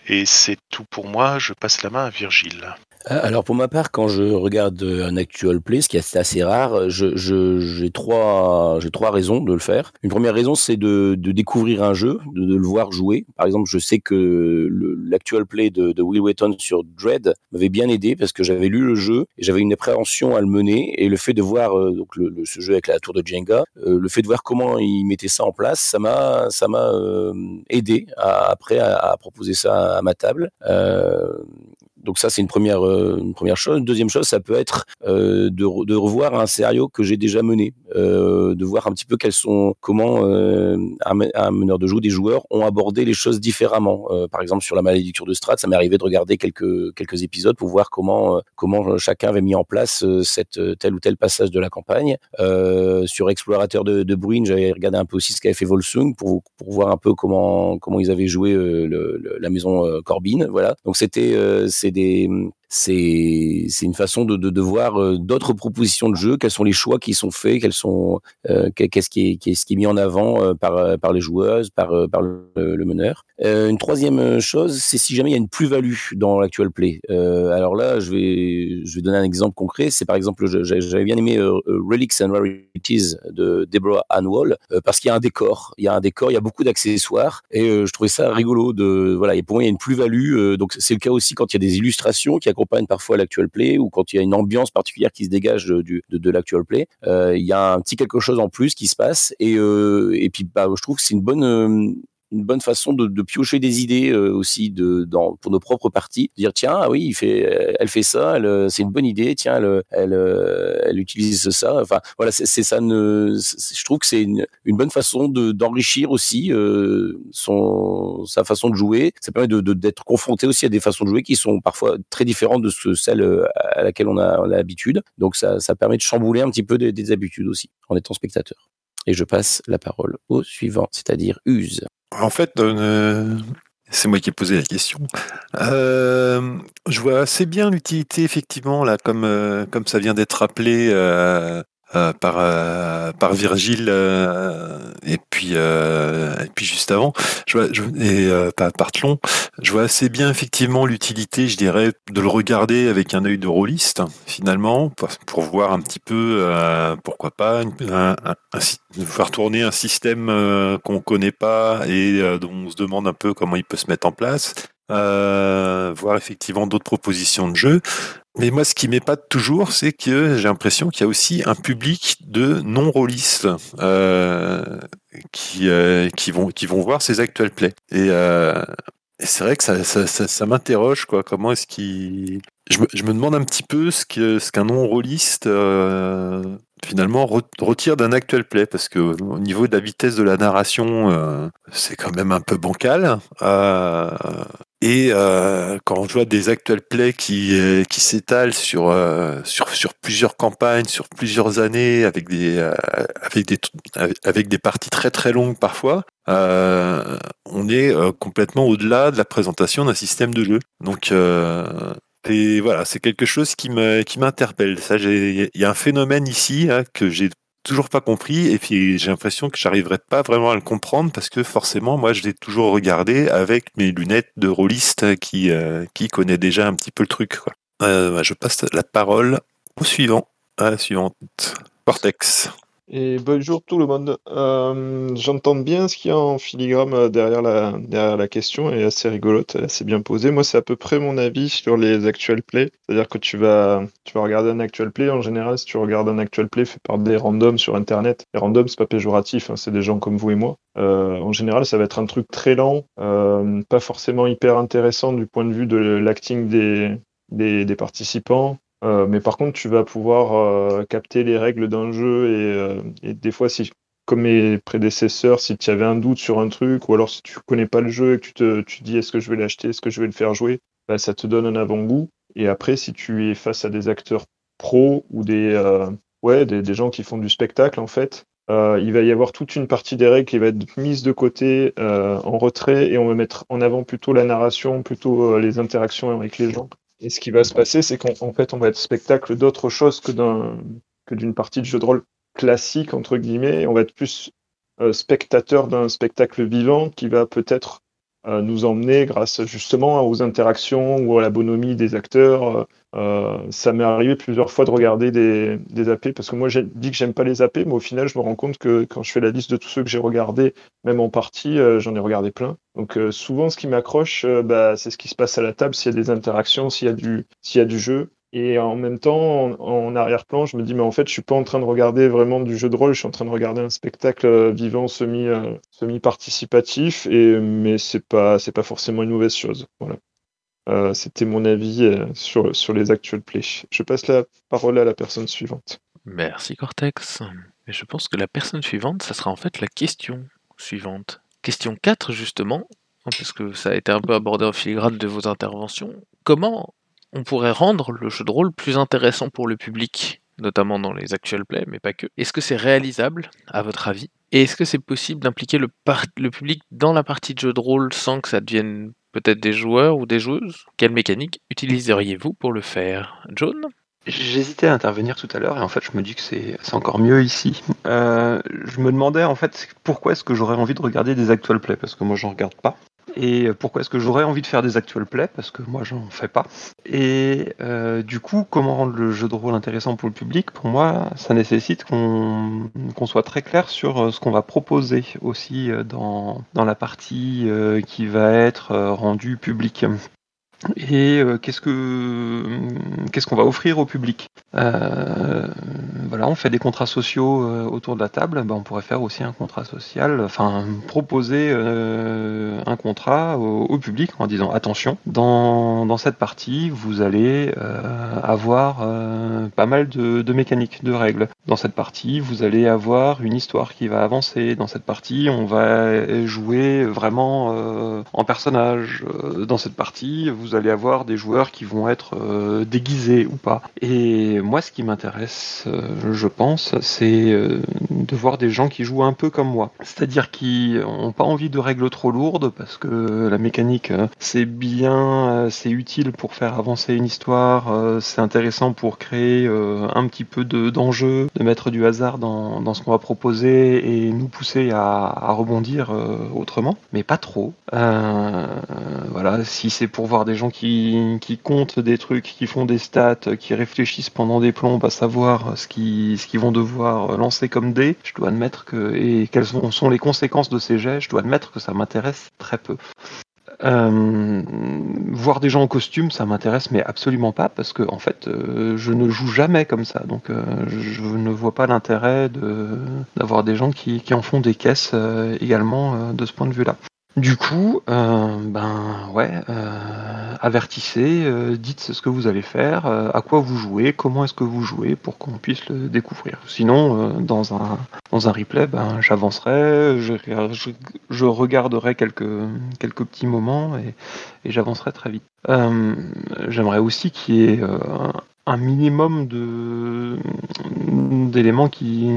E: Et c'est tout pour moi, je passe la main à Virgile.
F: Euh, Alors pour ma part, quand je regarde euh, un actual play, ce qui est assez rare, je- j'ai trois, raisons de le faire. Une première raison, c'est de, découvrir un jeu, de, le voir jouer. Par exemple, je sais que l'actual play de, Will Wheaton sur Dread m'avait bien aidé parce que j'avais lu le jeu et j'avais une appréhension à le mener et le fait de voir euh, donc ce jeu avec la tour de Jenga, euh, le fait de voir comment il mettait ça en place, ça m'a, ça m'a euh, aidé après à proposer ça à ma table. Donc ça, c'est une première, euh, une première chose. Une deuxième chose, ça peut être euh, de, re- de revoir un scénario que j'ai déjà mené, euh, de voir un petit peu quels sont, comment un, me- un meneur de jeu, des joueurs ont abordé les choses différemment. Par exemple, sur la malédiction de Strat, ça m'est arrivé de regarder quelques quelques épisodes pour voir comment comment chacun avait mis en place cette tel ou tel passage de la campagne. Sur Explorateur de, de Bruin, j'avais regardé un peu aussi ce qu'avait fait Volsung pour pour voir un peu comment comment ils avaient joué la maison Corbin. Voilà. Donc c'était c'est c'est c'est une façon de, de, de voir euh, d'autres propositions de jeu, quels sont les choix qui sont faits, quels sont euh, qu'est- qu'est-ce qui est qu'est-ce qui est mis en avant euh, par euh, par les joueuses, par par le, meneur? Euh, une troisième chose, c'est si jamais il y a une plus-value dans l'actual play. Euh, alors là, je vais je vais donner un exemple concret. C'est par exemple, j'avais bien aimé Relics and Rarities de Deborah Ann Wall parce qu'il y a un décor, il y a un décor, il y a beaucoup d'accessoires et je trouvais ça rigolo de voilà. Et pour moi, il y a une plus-value. donc c'est le cas aussi quand il y a des illustrations qui accompagnent parfois l'actual play ou quand il y a une ambiance particulière qui se dégage du, de, de l'actual play. Euh, il y a un petit quelque chose en plus qui se passe et euh, et puis bah je trouve que c'est une bonne euh, une bonne façon de, de piocher des idées euh, aussi de dans pour nos propres parties. Dire tiens ah oui il fait elle fait ça euh, c'est une bonne idée tiens elle elle, euh, elle utilise ça. Enfin voilà c'est ça ne je trouve que c'est une, une bonne façon de d'enrichir aussi euh, son sa façon de jouer. Ça permet de de- d'être confronté aussi à des façons de jouer qui sont parfois très différentes de ce, celles euh, à laquelle on a on a l'habitude. Donc ça ça permet de chambouler un petit peu des, des habitudes aussi en étant spectateur et je passe la parole au suivant c'est-à-dire Use
I: En fait, euh, c'est moi qui ai posé la question. Euh, je vois assez bien l'utilité, effectivement, là, comme, euh, comme ça vient d'être rappelé euh, par, euh, par Virgile euh, et, puis, et puis juste avant, je vois, et par, par je vois assez bien, effectivement, l'utilité, je dirais, de le regarder avec un œil de rôliste, finalement, pour, voir un petit peu, pourquoi pas, une- un, faire tourner un système qu'on connaît pas et dont on se demande un peu comment il peut se mettre en place, euh, voir effectivement d'autres propositions de jeu. Mais moi, ce qui m'épate toujours, c'est que j'ai l'impression qu'il y a aussi un public de non-rôlistes euh, qui, euh, qui, vont, qui vont voir ces actual plays. Et, euh, c'est vrai que ça, ça, m'interroge, quoi. Comment est-ce qu'il... Je me, je me demande un petit peu ce que ce qu'un non-rôliste finalement re- retire d'un actual play parce que au niveau de la vitesse de la narration, c'est quand même un peu bancal. Et euh, quand je vois des actual plays qui euh, qui s'étalent sur euh, sur sur plusieurs campagnes, sur plusieurs années, avec des euh, avec des avec- des parties très très longues parfois, euh, on est euh, complètement au-delà de la présentation d'un système de jeu. Donc et voilà, c'est quelque chose qui m'interpelle. Ça, il y a un phénomène ici hein, que j'ai toujours pas compris et puis j'ai l'impression que j'arriverai pas vraiment à le comprendre parce que forcément moi je l'ai toujours regardé avec mes lunettes de rôliste qui euh, qui connaît déjà un petit peu le truc. Euh, bah, je passe la parole au suivant, à la suivante. Cortex.
G: Et bonjour tout le monde. Euh, J'entends bien ce qu'il y a en filigrane euh, derrière la, question, elle est assez rigolote, elle est assez bien posée. Moi, c'est à peu près mon avis sur les actual plays. C'est-à-dire que tu vas, tu vas regarder un actual play. En général, si tu regardes un actual play fait par des randoms sur Internet, les randoms, c'est pas péjoratif, hein, c'est des gens comme vous et moi. Euh, en général, ça va être un truc très lent, pas forcément hyper intéressant du point de vue de l'acting des participants.
J: Euh, mais par contre, tu vas pouvoir euh, capter les règles d'un jeu et, euh, et des fois, si, comme mes prédécesseurs, si tu avais un doute sur un truc ou alors si tu connais pas le jeu et que tu te tu dis est-ce que je vais l'acheter, est-ce que je vais le faire jouer, bah, ça te donne un avant-goût. Et après, si tu es face à des acteurs pros ou des, euh, ouais, des, des gens qui font du spectacle, en fait, euh, il va y avoir toute une partie des règles qui va être mise de côté, en retrait, et on va mettre en avant plutôt la narration, plutôt les interactions avec les gens. Et ce qui va se passer, c'est qu'en en fait, on va être spectacle d'autre chose que d'un que d'une partie de jeu de rôle classique entre guillemets. On va être plus euh, spectateur d'un spectacle vivant qui va peut-être nous emmener grâce justement aux interactions ou à la bonhomie des acteurs. Euh, ça m'est arrivé plusieurs fois de regarder des, des AP parce que moi j'ai dit que j'aime pas les AP, mais au final je me rends compte que quand je fais la liste de tous ceux que j'ai regardés, même en partie, euh, j'en ai regardé plein. Donc euh, souvent ce qui m'accroche, euh, bah, c'est ce qui se passe à la table, s'il y a des interactions, s'il y a du, s'il y a du jeu. Et en même temps, en, arrière-plan, je me dis, mais en fait, je suis pas en train de regarder vraiment du jeu de rôle, je suis en train de regarder un spectacle euh, vivant, semi, euh, semi-participatif, et mais c'est pas, pas forcément une mauvaise chose. Voilà. Euh, C'était mon avis sur, sur les actual plays. Je passe la parole à la personne suivante.
A: Merci Cortex. Et je pense que la personne suivante, ça sera en fait la question suivante. Question 4 justement, parce que ça a été un peu abordé en filigrane de vos interventions. Comment on pourrait rendre le jeu de rôle plus intéressant pour le public, notamment dans les actual plays, mais pas que. Est-ce que c'est réalisable, à votre avis? Et est-ce que c'est possible d'impliquer le, public dans la partie de jeu de rôle sans que ça devienne peut-être des joueurs ou des joueuses? Quelle mécanique utiliseriez-vous pour le faire? John
G: J'hésitais à intervenir tout à l'heure et en fait je me dis que c'est c'est encore mieux ici. Euh, je me demandais en fait pourquoi est-ce que j'aurais envie de regarder des actual plays parce que moi j'en regarde pas. Et pourquoi est-ce que j'aurais envie de faire des actual plays parce que moi j'en fais pas. Et euh, du coup comment rendre le jeu de rôle intéressant pour le public? Pour moi ça nécessite qu'on soit très clair sur euh, ce qu'on va proposer aussi euh, dans, dans la partie euh, qui va être euh, rendue publique et euh, qu'est-ce que qu'est-ce qu'on va offrir au public? Euh, Voilà, on fait des contrats sociaux euh, autour de la table. Ben, on pourrait faire aussi un contrat social, enfin proposer euh, un contrat au, public en disant attention, dans, dans cette partie, vous allez euh, avoir euh, pas mal de, mécaniques, de règles. Dans cette partie, vous allez avoir une histoire qui va avancer. Dans cette partie, on va jouer vraiment euh, en personnage. Euh, Dans cette partie, vous allez avoir des joueurs qui vont être euh, déguisés ou pas. Et moi, ce qui m'intéresse, euh, je pense, c'est euh, de voir des gens qui jouent un peu comme moi. C'est-à-dire qui n'ont pas envie de règles trop lourdes parce que la mécanique, c'est bien, c'est utile pour faire avancer une histoire, c'est intéressant pour créer un petit peu de- d'enjeu, de mettre du hasard dans, dans ce qu'on va proposer et nous pousser à, à rebondir autrement, mais pas trop. Voilà, si c'est pour voir des gens qui, qui comptent des trucs, qui font des stats, qui réfléchissent pendant des plombs à savoir ce qu'ils vont devoir lancer comme dés, je dois admettre que et quelles sont, les conséquences de ces jets, je dois admettre que ça m'intéresse très peu. Euh, voir des gens en costume, ça m'intéresse, mais absolument pas, parce que en fait, euh, je ne joue jamais comme ça, donc euh, je ne vois pas l'intérêt d'avoir des gens qui, qui en font des caisses également de ce point de vue-là. Du coup, euh, ben ouais, euh, avertissez, euh, dites ce que vous allez faire, à quoi vous jouez, comment est-ce que vous jouez pour qu'on puisse le découvrir. Sinon, dans un dans replay, ben j'avancerai, je, regarderai quelques quelques petits moments et, et j'avancerai très vite. J'aimerais aussi qu'il y ait un minimum d'éléments qui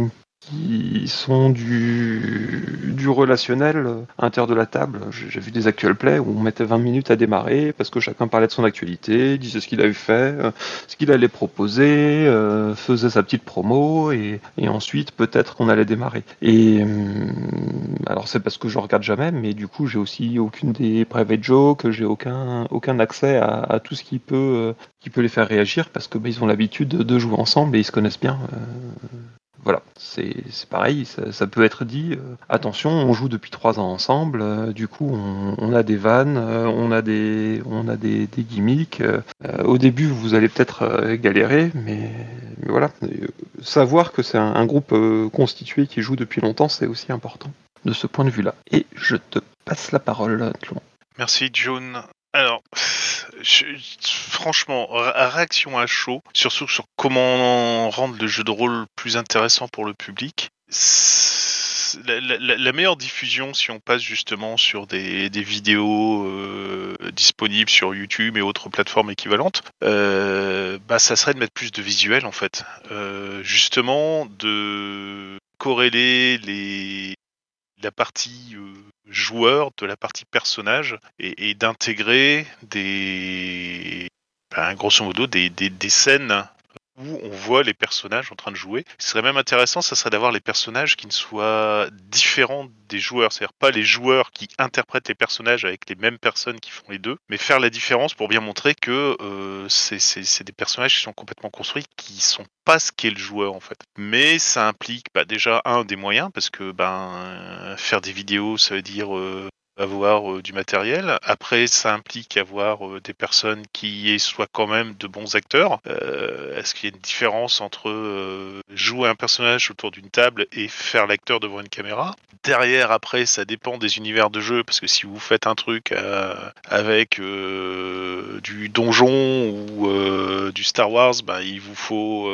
G: qui sont du, du relationnel inter de la table. J'ai vu des actual plays où on mettait 20 minutes à démarrer parce que chacun parlait de son actualité, disait ce qu'il avait fait, euh, ce qu'il allait proposer, euh, faisait sa petite promo et, et ensuite peut-être qu'on allait démarrer. Et hum, alors c'est parce que je regarde jamais, mais du coup j'ai aussi aucune des private jokes, j'ai aucun aucun accès à, à tout ce qui peut euh, qui peut les faire réagir parce que bah, ont l'habitude de, de jouer ensemble et ils se connaissent bien. euh, voilà, c'est pareil, ça, peut être dit. euh, attention, on joue depuis trois ans ensemble, euh, du coup on, a des vannes, euh, on a des, on a des, des gimmicks. au début, vous allez peut-être galérer, mais, mais voilà. Savoir que c'est un, groupe constitué qui joue depuis longtemps, c'est aussi important de ce point de vue-là. Et je te passe la parole, Tlon.
E: Merci John. Alors, franchement, ré- réaction à chaud, surtout sur comment rendre le jeu de rôle plus intéressant pour le public. La, meilleure diffusion, si on passe justement sur des, des vidéos euh, disponibles sur YouTube et autres plateformes équivalentes, euh, bah, ça serait de mettre plus de visuels en fait. Euh, justement, de corréler les, la partie euh, joueur de la partie personnage et, d'intégrer des, ben, grosso modo, des, des scènes où on voit les personnages en train de jouer. Ce serait même intéressant, ça serait d'avoir les personnages qui ne soient différents des joueurs, c'est-à-dire pas les joueurs qui interprètent les personnages avec les mêmes personnes qui font les deux, mais faire la différence pour bien montrer que euh, c'est des personnages qui sont complètement construits, qui sont pas ce qu'est le joueur en fait. Mais ça implique bah, déjà un des moyens parce que ben faire des vidéos, ça veut dire euh, avoir euh, du matériel. Après, ça implique avoir euh, des personnes qui soient quand même de bons acteurs. Euh, Est-ce qu'il y a une différence entre jouer un personnage autour d'une table et faire l'acteur devant une caméra? Derrière, après, ça dépend des univers de jeu, parce que si vous faites un truc avec du donjon ou du Star Wars, ben, il vous faut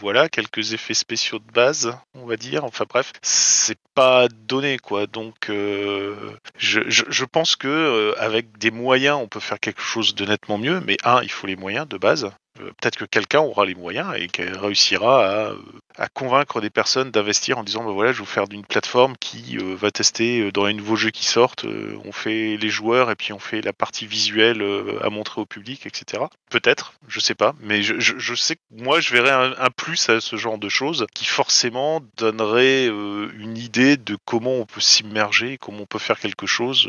E: voilà quelques effets spéciaux de base, on va dire. Enfin bref, c'est pas donné quoi. Donc euh, je, pense que euh, avec des moyens, on peut faire quelque chose de nettement mieux. Mais un, il faut les moyens de base. Euh, Peut-être que quelqu'un aura les moyens et qu'elle réussira à, à convaincre des personnes d'investir en disant bah voilà, je vais vous faire d'une plateforme qui euh, va tester euh, dans les nouveaux jeux qui sortent. euh, on fait les joueurs et puis on fait la partie visuelle à montrer au public, etc. Peut-être, je sais pas, mais je, je, sais que moi je verrais un, un plus à ce genre de choses qui forcément donnerait une idée de comment on peut s'immerger, comment on peut faire quelque chose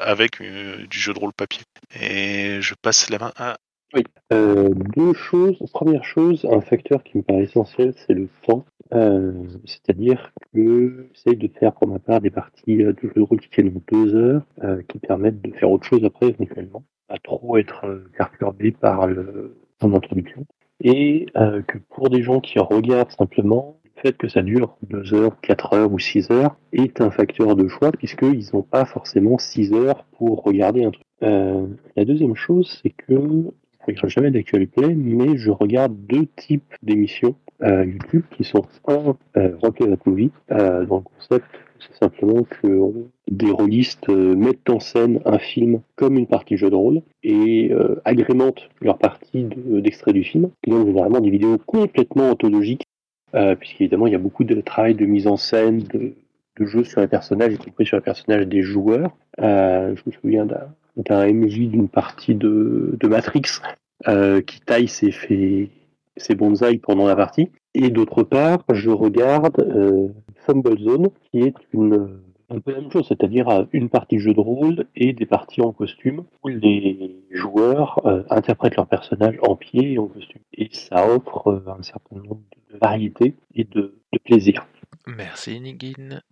E: avec du jeu de rôle papier. Et je passe la main à
C: Oui. Euh, deux choses. Première chose, un facteur qui me paraît essentiel, c'est le temps. Euh, C'est-à-dire que j'essaye de faire pour ma part des parties euh, de jeu de rôle qui tiennent deux heures, qui permettent de faire autre chose après éventuellement, pas trop être perturbé par le son introduction. Et que pour des gens qui regardent simplement, le fait que ça dure deux heures, quatre heures ou six heures est un facteur de choix puisqu'ils n'ont pas forcément six heures pour regarder un truc. La deuxième chose, c'est que regarde jamais d'actualité, mais je regarde deux types d'émissions euh, YouTube qui sont un euh, Rocket That Movie, euh, dont le concept c'est simplement que des rôlistes euh, mettent en scène un film comme une partie jeu de rôle et agrémentent leur partie de- d'extrait du film, sont généralement des vidéos complètement ontologiques, euh, puisqu'évidemment il y a beaucoup de travail de mise en scène, de, de jeu sur les personnages, y compris sur les personnages des joueurs. Je me souviens d'un d'un MJ d'une partie de, Matrix euh, qui taille ses, bonsaïs pendant la partie. Et d'autre part, je regarde euh, Fumble Zone, qui est une, un peu la même chose, c'est-à-dire euh, une partie jeu de rôle et des parties en costume, où les joueurs interprètent leurs personnages en pied et en costume. Et ça offre un certain nombre de variétés et de, de plaisir.
A: Merci Nigin.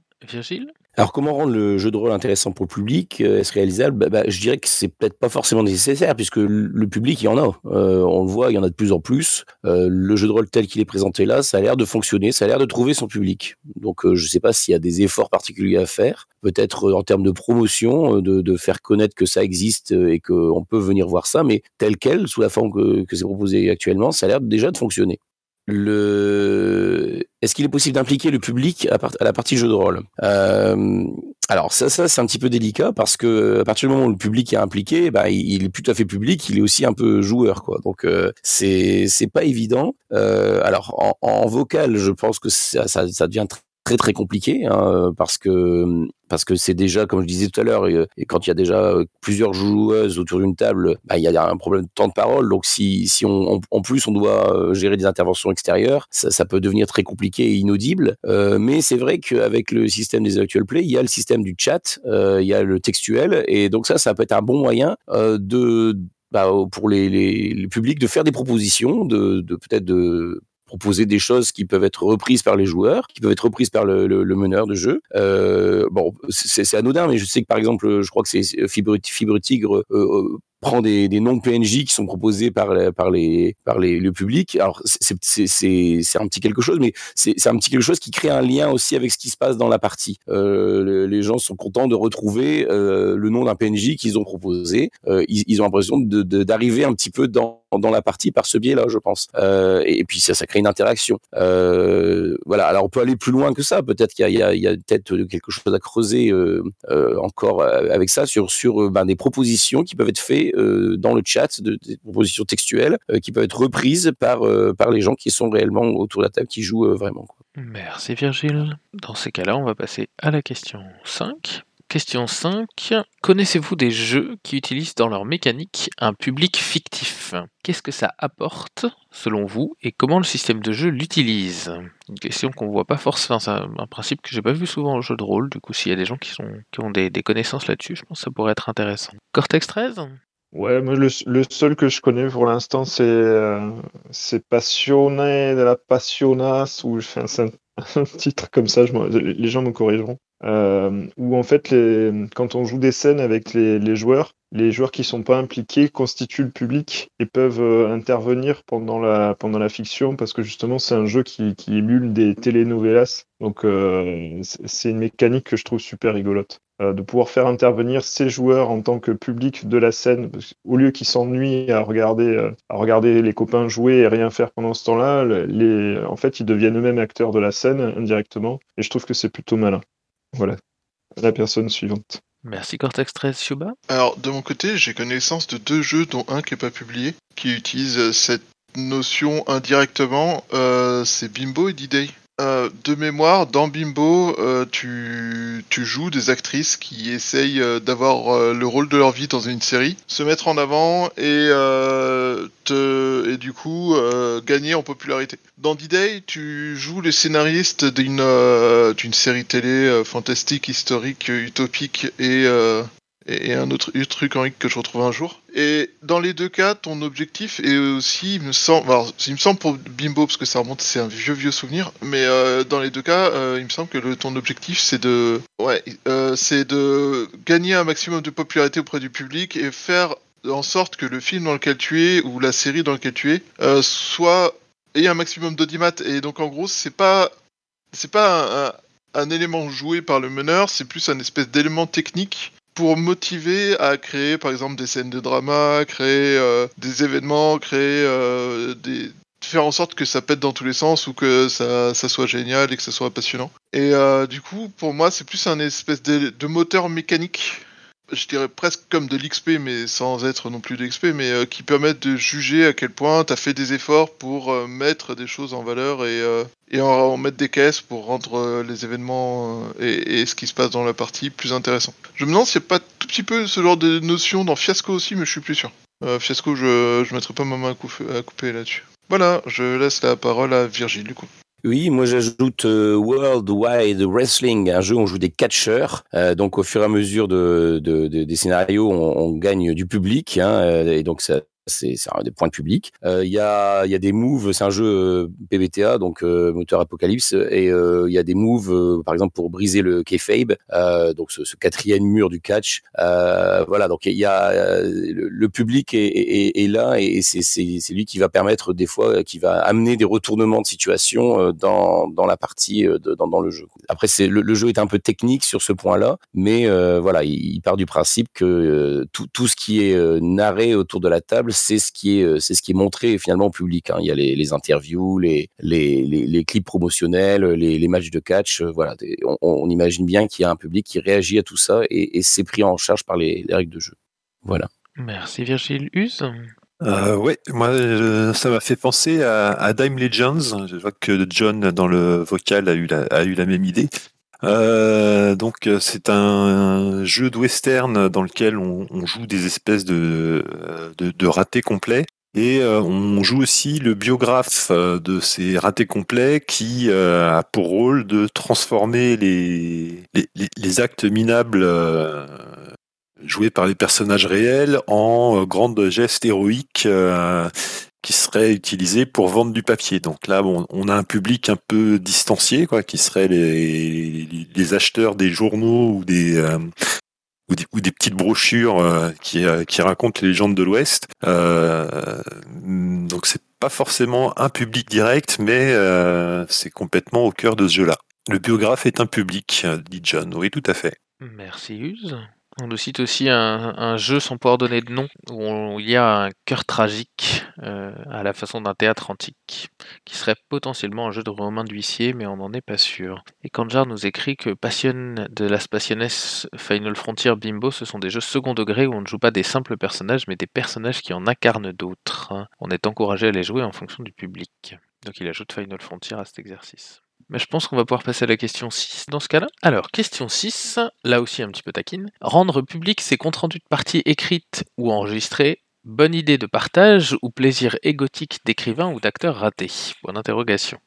F: Alors, comment rendre le jeu de rôle intéressant pour le public euh, Est-ce réalisable? Bah, bah, Je dirais que c'est peut-être pas forcément nécessaire, puisque le- public, il y en a. Euh, on le voit, il y en a de plus en plus. Euh, le jeu de rôle tel qu'il est présenté là, ça a l'air de fonctionner, ça a l'air de trouver son public. Donc, je sais pas s'il y a des efforts particuliers à faire. Peut-être en termes de promotion, de, faire connaître que ça existe et qu'on peut venir voir ça, mais tel quel, sous la forme que, que c'est proposé actuellement, ça a l'air déjà de fonctionner. Le... Est-ce qu'il est possible d'impliquer le public à, la partie jeu de rôle? Euh, Alors ça, ça c'est un petit peu délicat parce que à partir du moment où le public est impliqué, bah, il, est tout à fait public, il est aussi un peu joueur, quoi. Donc euh, c'est c'est pas évident. Euh, alors en, en vocal, je pense que ça, ça, ça devient tr- très très compliqué hein, parce que parce que c'est déjà comme je disais tout à l'heure et, et quand il y a déjà euh, plusieurs joueuses autour d'une table bah, il y a un problème de temps de parole. Donc si si on, en plus on doit euh, gérer des interventions extérieures ça, peut devenir très compliqué et inaudible. Euh, mais c'est vrai qu'avec le système des actual play il y a le système du chat euh, il y a le textuel et donc ça ça peut être un bon moyen euh, de bah, pour les, publics de faire des propositions de peut-être de proposer des choses qui peuvent être reprises par les joueurs, qui peuvent être reprises par le, le- le meneur de jeu. Euh, bon, c'est anodin, mais je sais que par exemple, je crois que c'est Fibre, Fibre Tigre euh, euh, prend des, des noms de PNJ qui sont proposés par par les par les le public. Alors c'est un petit quelque chose, mais c'est un petit quelque chose qui crée un lien aussi avec ce qui se passe dans la partie. Euh, les gens sont contents de retrouver euh, le nom d'un PNJ qu'ils ont proposé. Euh, ils, ils ont l'impression de d'arriver un petit peu dans dans la partie par ce biais-là, je pense. Euh, et, puis ça, ça crée une interaction. Euh, voilà. Alors on peut aller plus loin que ça. Peut-être qu'il y a, peut-être quelque chose à creuser euh, encore avec ça sur sur ben, des propositions qui peuvent être faites dans le chat, de, des propositions textuelles qui peuvent être reprises par par les gens qui sont réellement autour de la table, qui jouent vraiment.
A: Merci Virgile. Dans ces cas-là, on va passer à la question 5. Question 5. Connaissez-vous des jeux qui utilisent dans leur mécanique un public fictif? Qu'est-ce que ça apporte, selon vous, et comment le système de jeu l'utilise? Une question qu'on voit pas forcément, c'est un, principe que j'ai pas vu souvent en jeu de rôle, du coup s'il y a des gens qui, ont des, connaissances là-dessus, je pense que ça pourrait être intéressant. Cortex 13
J: Ouais, le, seul que je connais pour l'instant c'est euh, Passionné de la Passionas ou c'est un, titre comme ça, les gens me corrigeront. Euh, où en fait quand on joue des scènes avec les, joueurs, les joueurs qui sont pas impliqués constituent le public et peuvent euh, intervenir pendant la fiction parce que justement c'est un jeu qui, émule des telenovelas. Donc euh, c'est une mécanique que je trouve super rigolote de pouvoir faire intervenir ces joueurs en tant que public de la scène, au lieu qu'ils s'ennuient à regarder, les copains jouer et rien faire pendant ce temps-là, en fait, ils deviennent eux-mêmes acteurs de la scène indirectement, et je trouve que c'est plutôt malin. Voilà. La personne suivante.
A: Merci Cortex 13 Shuba.
B: Alors, de mon côté, j'ai connaissance de deux jeux, dont un qui est pas publié, qui utilise cette notion indirectement. Euh, c'est Bimbo et D-Day. Euh, de mémoire, dans Bimbo, euh, tu, joues des actrices qui essayent euh, d'avoir le rôle de leur vie dans une série, se mettre en avant et, te, du coup gagner en popularité. Dans D-Day, tu joues les scénaristes d'une d'une série télé fantastique, historique, utopique et, et, un autre, truc Henrik que je retrouve un jour. Et dans les deux cas, ton objectif est aussi, il me semble, alors, il me semble pour Bimbo parce que ça remonte, c'est un vieux vieux souvenir, mais euh, dans les deux cas, euh, il me semble que ton objectif c'est de, ouais, euh, c'est de gagner un maximum de popularité auprès du public et faire en sorte que le film dans lequel tu es ou la série dans laquelle tu es euh, soit ait un maximum d'audimat. Et donc en gros, c'est pas, c'est pas un élément joué par le meneur, c'est plus un espèce d'élément technique pour motiver à créer par exemple des scènes de drama, créer euh, des événements, créer euh, des faire en sorte que ça pète dans tous les sens ou que ça, soit génial et que ça soit passionnant. Et euh, du coup, pour moi, c'est plus un espèce de moteur mécanique je dirais presque comme de l'XP, mais sans être non plus de l'XP, mais euh, qui permettent de juger à quel point tu as fait des efforts pour euh, mettre des choses en valeur et, euh, et en, mettre des caisses pour rendre euh, les événements et, ce qui se passe dans la partie plus intéressant. Je me demande s'il n'y a pas tout petit peu ce genre de notion dans Fiasco aussi, mais je suis plus sûr. Fiasco, je ne mettrai pas ma main à couper là-dessus. Voilà, je laisse la parole à Virgile du coup.
F: Oui, moi j'ajoute euh, World Wide Wrestling, un jeu où on joue des catcheurs. Euh, donc au fur et à mesure de, de- de- des scénarios, on, on gagne du public, hein, euh, et donc ça. C'est un des points de public. Euh, Il y, a, y a des moves, c'est un jeu euh, PBTA, donc euh, moteur Apocalypse, et euh, il y a des moves, par exemple pour briser le kayfabe, donc ce, ce quatrième mur du catch. Voilà, donc il y a le, le public est, est, est là et c'est lui qui va permettre des fois, qui va amener des retournements de situation dans, dans la partie, dans, dans le jeu. Après, c'est le, jeu est un peu technique sur ce point-là, mais voilà, il, il part du principe que tout, tout ce qui est narré autour de la table, c'est ce qui est, euh, c'est ce qui est montré finalement au public. hein. Il y a les, les interviews, les, les, les, les clips promotionnels, les, les matchs de catch. euh, voilà, on, on imagine bien qu'il y a un public qui réagit à tout ça et, et c'est pris en charge par les, les règles de jeu. Voilà.
A: Merci Virgile Hus.
I: Euh, ouais, moi, euh, ça m'a fait penser à, à Dime Legends. Je vois que John, dans le vocal, a eu la, a eu la même idée. Euh, donc, euh, c'est un jeu de western dans lequel on, joue des espèces de, de, de ratés complets. Et euh, on joue aussi le biographe euh, de ces ratés complets qui euh, a pour rôle de transformer les, les, les- actes minables euh, joués par les personnages réels en euh, grandes gestes héroïques euh, qui seraient utilisés pour vendre du papier. Donc là, on a un public un peu distancié, quoi, qui seraient les, acheteurs des journaux ou des euh, ou des, ou des petites brochures euh, qui, euh, qui racontent les légendes de l'Ouest. Donc c'est pas forcément un public direct, mais c'est complètement au cœur de ce jeu-là. Le biographe est un public, dit John. Oui, tout à fait.
A: Merci Use. On nous cite aussi un, jeu sans pouvoir donner de nom, où il y a un cœur tragique euh, à la façon d'un théâtre antique, qui serait potentiellement un jeu de Romain d'huissier, mais on n'en est pas sûr. Et Kanjar nous écrit que Passion de Las Passiones, Final Frontier, Bimbo, ce sont des jeux second degré où on ne joue pas des simples personnages, mais des personnages qui en incarnent d'autres. On est encouragé à les jouer en fonction du public. Donc il ajoute Final Frontier à cet exercice. Mais je pense qu'on va pouvoir passer à la question 6 dans ce cas-là. Alors, question 6, là aussi un petit peu taquine. Rendre public ses comptes rendus de parties écrites ou enregistrées, bonne idée de partage ou plaisir égotique d'écrivain ou d'acteur raté? Point d'interrogation.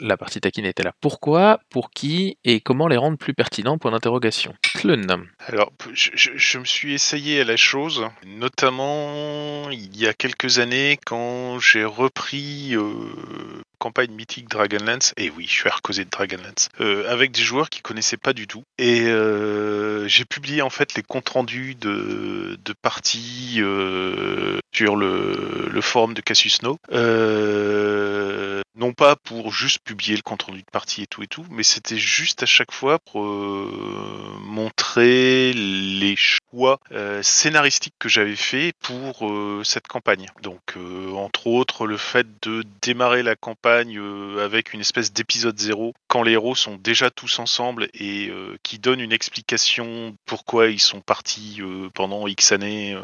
A: La partie taquine était là. Pourquoi, pour qui et comment les rendre plus pertinents? Point d'interrogation. Clun.
E: Alors, je, me suis essayé à la chose, notamment il y a quelques années quand j'ai repris euh, campagne mythique Dragonlance, et oui, je suis arcosé de Dragonlance, euh, avec des joueurs qui connaissaient pas du tout. Et euh, j'ai publié en fait les comptes rendus de, de parties euh, sur le, le forum de Cassius No. Non pas pour juste publier le compte rendu de partie et tout et tout, mais c'était juste à chaque fois pour euh, montrer les choix euh, scénaristiques que j'avais fait pour euh, cette campagne. Donc, entre autres, le fait de démarrer la campagne avec une espèce d'épisode zéro quand les héros sont déjà tous ensemble et qui donne une explication pourquoi ils sont partis pendant X années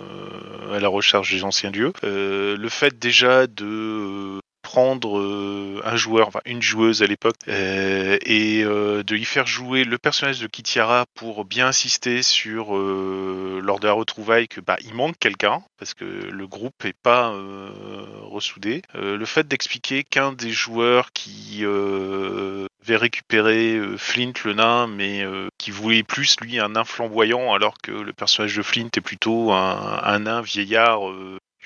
E: à la recherche des anciens dieux. Le fait déjà de prendre euh, un joueur, enfin une joueuse à l'époque, euh, et euh, de lui faire jouer le personnage de Kitiara pour bien insister sur lors de la retrouvaille que bah il manque quelqu'un parce que le groupe est pas ressoudé. Le fait d'expliquer qu'un des joueurs qui avait récupéré Flint le nain, mais qui voulait plus lui un nain flamboyant alors que le personnage de Flint est plutôt un, nain vieillard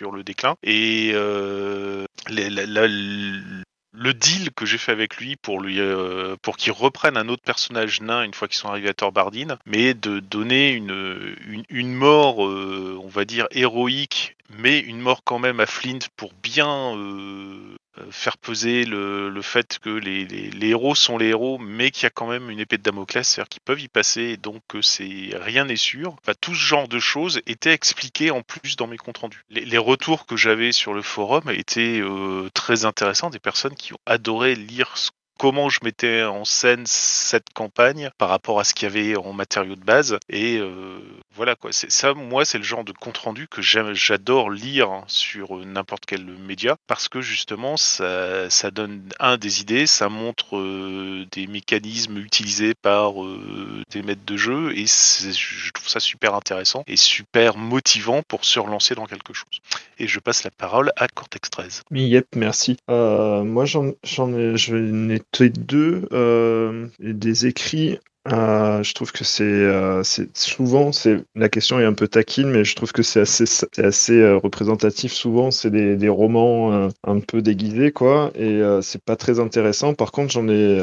E: le déclin. Et euh, le deal que j'ai fait avec lui pour lui euh, pour qu'il reprenne un autre personnage nain une fois qu'ils sont arrivés à Torbardine, mais de donner une, une, une mort, euh, on va dire héroïque, mais une mort quand même à Flint pour bien euh, euh, faire peser le, le fait que les, héros sont les héros, mais qu'il y a quand même une épée de Damoclès, c'est-à-dire qu'ils peuvent y passer, donc que c'est rien n'est sûr. Enfin, tout ce genre de choses était expliqué en plus dans mes comptes rendus. Les, retours que j'avais sur le forum étaient euh, très intéressants, des personnes qui ont adoré lire ce comment je mettais en scène cette campagne par rapport à ce qu'il y avait en matériaux de base. Et euh, voilà quoi. Ça, moi, c'est le genre de compte rendu que j'adore lire sur euh, n'importe quel média parce que justement, ça, ça, donne un des idées, ça montre euh, des mécanismes utilisés par euh, des maîtres de jeu et je trouve ça super intéressant et super motivant pour se relancer dans quelque chose. Et je passe la parole à Cortex 13.
J: Yep, merci. moi, j'en ai, T2 euh, des écrits euh, je trouve que c'est euh, souvent, la question est un peu taquine, mais je trouve que c'est assez, assez euh, représentatif. Souvent, c'est des, des, romans un peu déguisés, quoi, et c'est pas très intéressant. Par contre, j'en ai,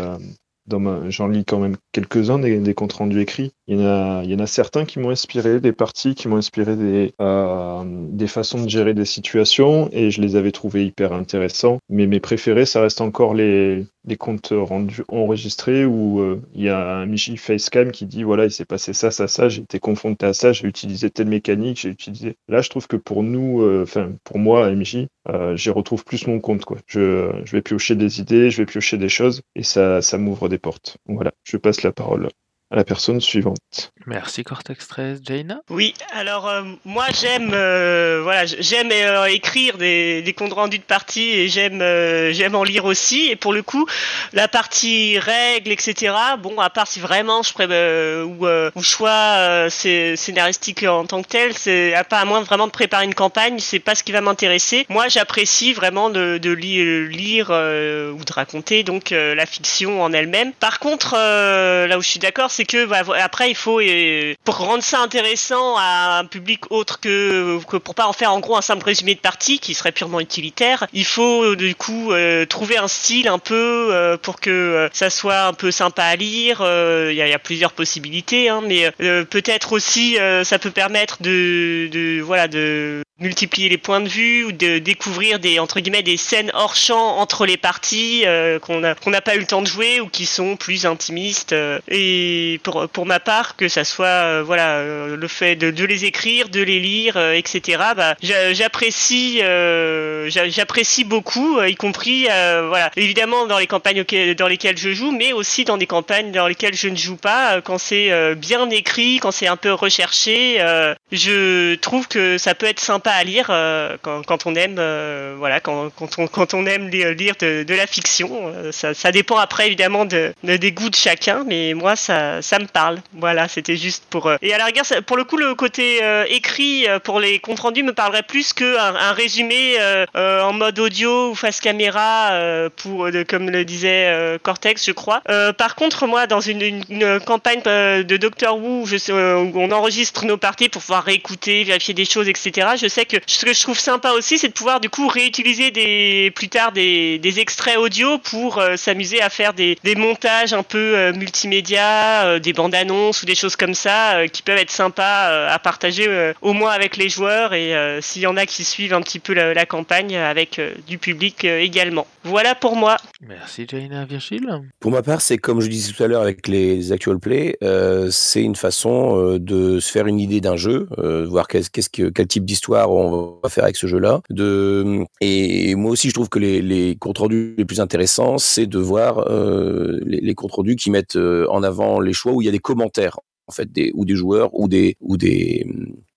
J: j'en lis quand même quelques-uns des, des, comptes rendus écrits. Il y en a, il y en a certains qui m'ont inspiré, des parties qui m'ont inspiré des, des façons de gérer des situations et je les avais trouvés hyper intéressants. Mais mes préférés, ça reste encore les, les comptes rendus enregistrés où euh, il y a un Michi Facecam qui dit voilà, il s'est passé ça, ça, ça, j'ai été confronté à ça, j'ai utilisé telle mécanique, j'ai utilisé. Là, je trouve que pour nous, euh, enfin, pour moi, MJ, euh, j'y retrouve plus mon compte, quoi. Je, je vais piocher des idées, je vais piocher des choses et ça, ça m'ouvre des portes. Voilà, je passe la parole à la personne suivante.
A: Merci Cortex 13. Jaina?
H: Oui, alors euh, moi j'aime euh, voilà j'aime euh, écrire des, des comptes rendus de partie et j'aime euh, j'aime en lire aussi et pour le coup la partie règles etc bon à part si vraiment je pré- euh, ou euh, ou choix euh, c'est scénaristique en tant que tel c'est à pas à moins vraiment de préparer une campagne c'est pas ce qui va m'intéresser moi j'apprécie vraiment de, de li- lire euh, ou de raconter donc euh, la fiction en elle-même par contre euh, là où je suis d'accord c'est que bah, après il faut euh, pour rendre ça intéressant à un public autre que, que pour pas en faire en gros un simple résumé de partie qui serait purement utilitaire, il faut du coup trouver un style un peu pour que ça soit un peu sympa à lire. Il y, a, plusieurs possibilités, hein, mais peut-être aussi ça peut permettre de voilà de multiplier les points de vue ou de découvrir des entre guillemets des scènes hors champ entre les parties euh, qu'on n'a pas eu le temps de jouer ou qui sont plus intimistes euh, et pour pour ma part que ça soit euh, voilà le fait de, de, les écrire de les lire etc bah j'apprécie j'apprécie beaucoup y compris voilà. Évidemment dans les campagnes dans lesquelles je joue mais aussi dans des campagnes dans lesquelles je ne joue pas quand c'est bien écrit quand c'est un peu recherché je trouve que ça peut être sympa à lire euh, quand, on aime, euh, voilà, quand, quand, on, quand on aime lire, de, la fiction. Euh, ça, dépend après évidemment de, de, des goûts de chacun, mais moi ça, ça me parle. Voilà, c'était juste pour. Et à la rigueur, pour le coup, le côté écrit pour les comptes rendus me parlerait plus qu'un un résumé en mode audio ou face caméra pour, comme le disait Cortex, je crois. par contre, moi, dans une, campagne de Doctor Who je, où on enregistre nos parties pour pouvoir réécouter, vérifier des choses, etc. Je que ce que je trouve sympa aussi, c'est de pouvoir du coup réutiliser des, plus tard des, extraits audio pour euh, s'amuser à faire des, montages un peu euh, multimédia, euh, des bandes annonces ou des choses comme ça qui peuvent être sympas à partager au moins avec les joueurs et s'il y en a qui suivent un petit peu la campagne avec du public également. Voilà pour moi.
A: Merci Jaina Virgile?
F: Pour ma part, c'est comme je disais tout à l'heure avec les actual play, c'est une façon de se faire une idée d'un jeu, voir qu'est-ce, qu'est-ce que, quel type d'histoire on va faire avec ce jeu-là. Et moi aussi, je trouve que les, les comptes rendus les plus intéressants, c'est de voir euh, les, les comptes rendus qui mettent euh, en avant les choix où il y a des commentaires en fait ou des joueurs ou des ou des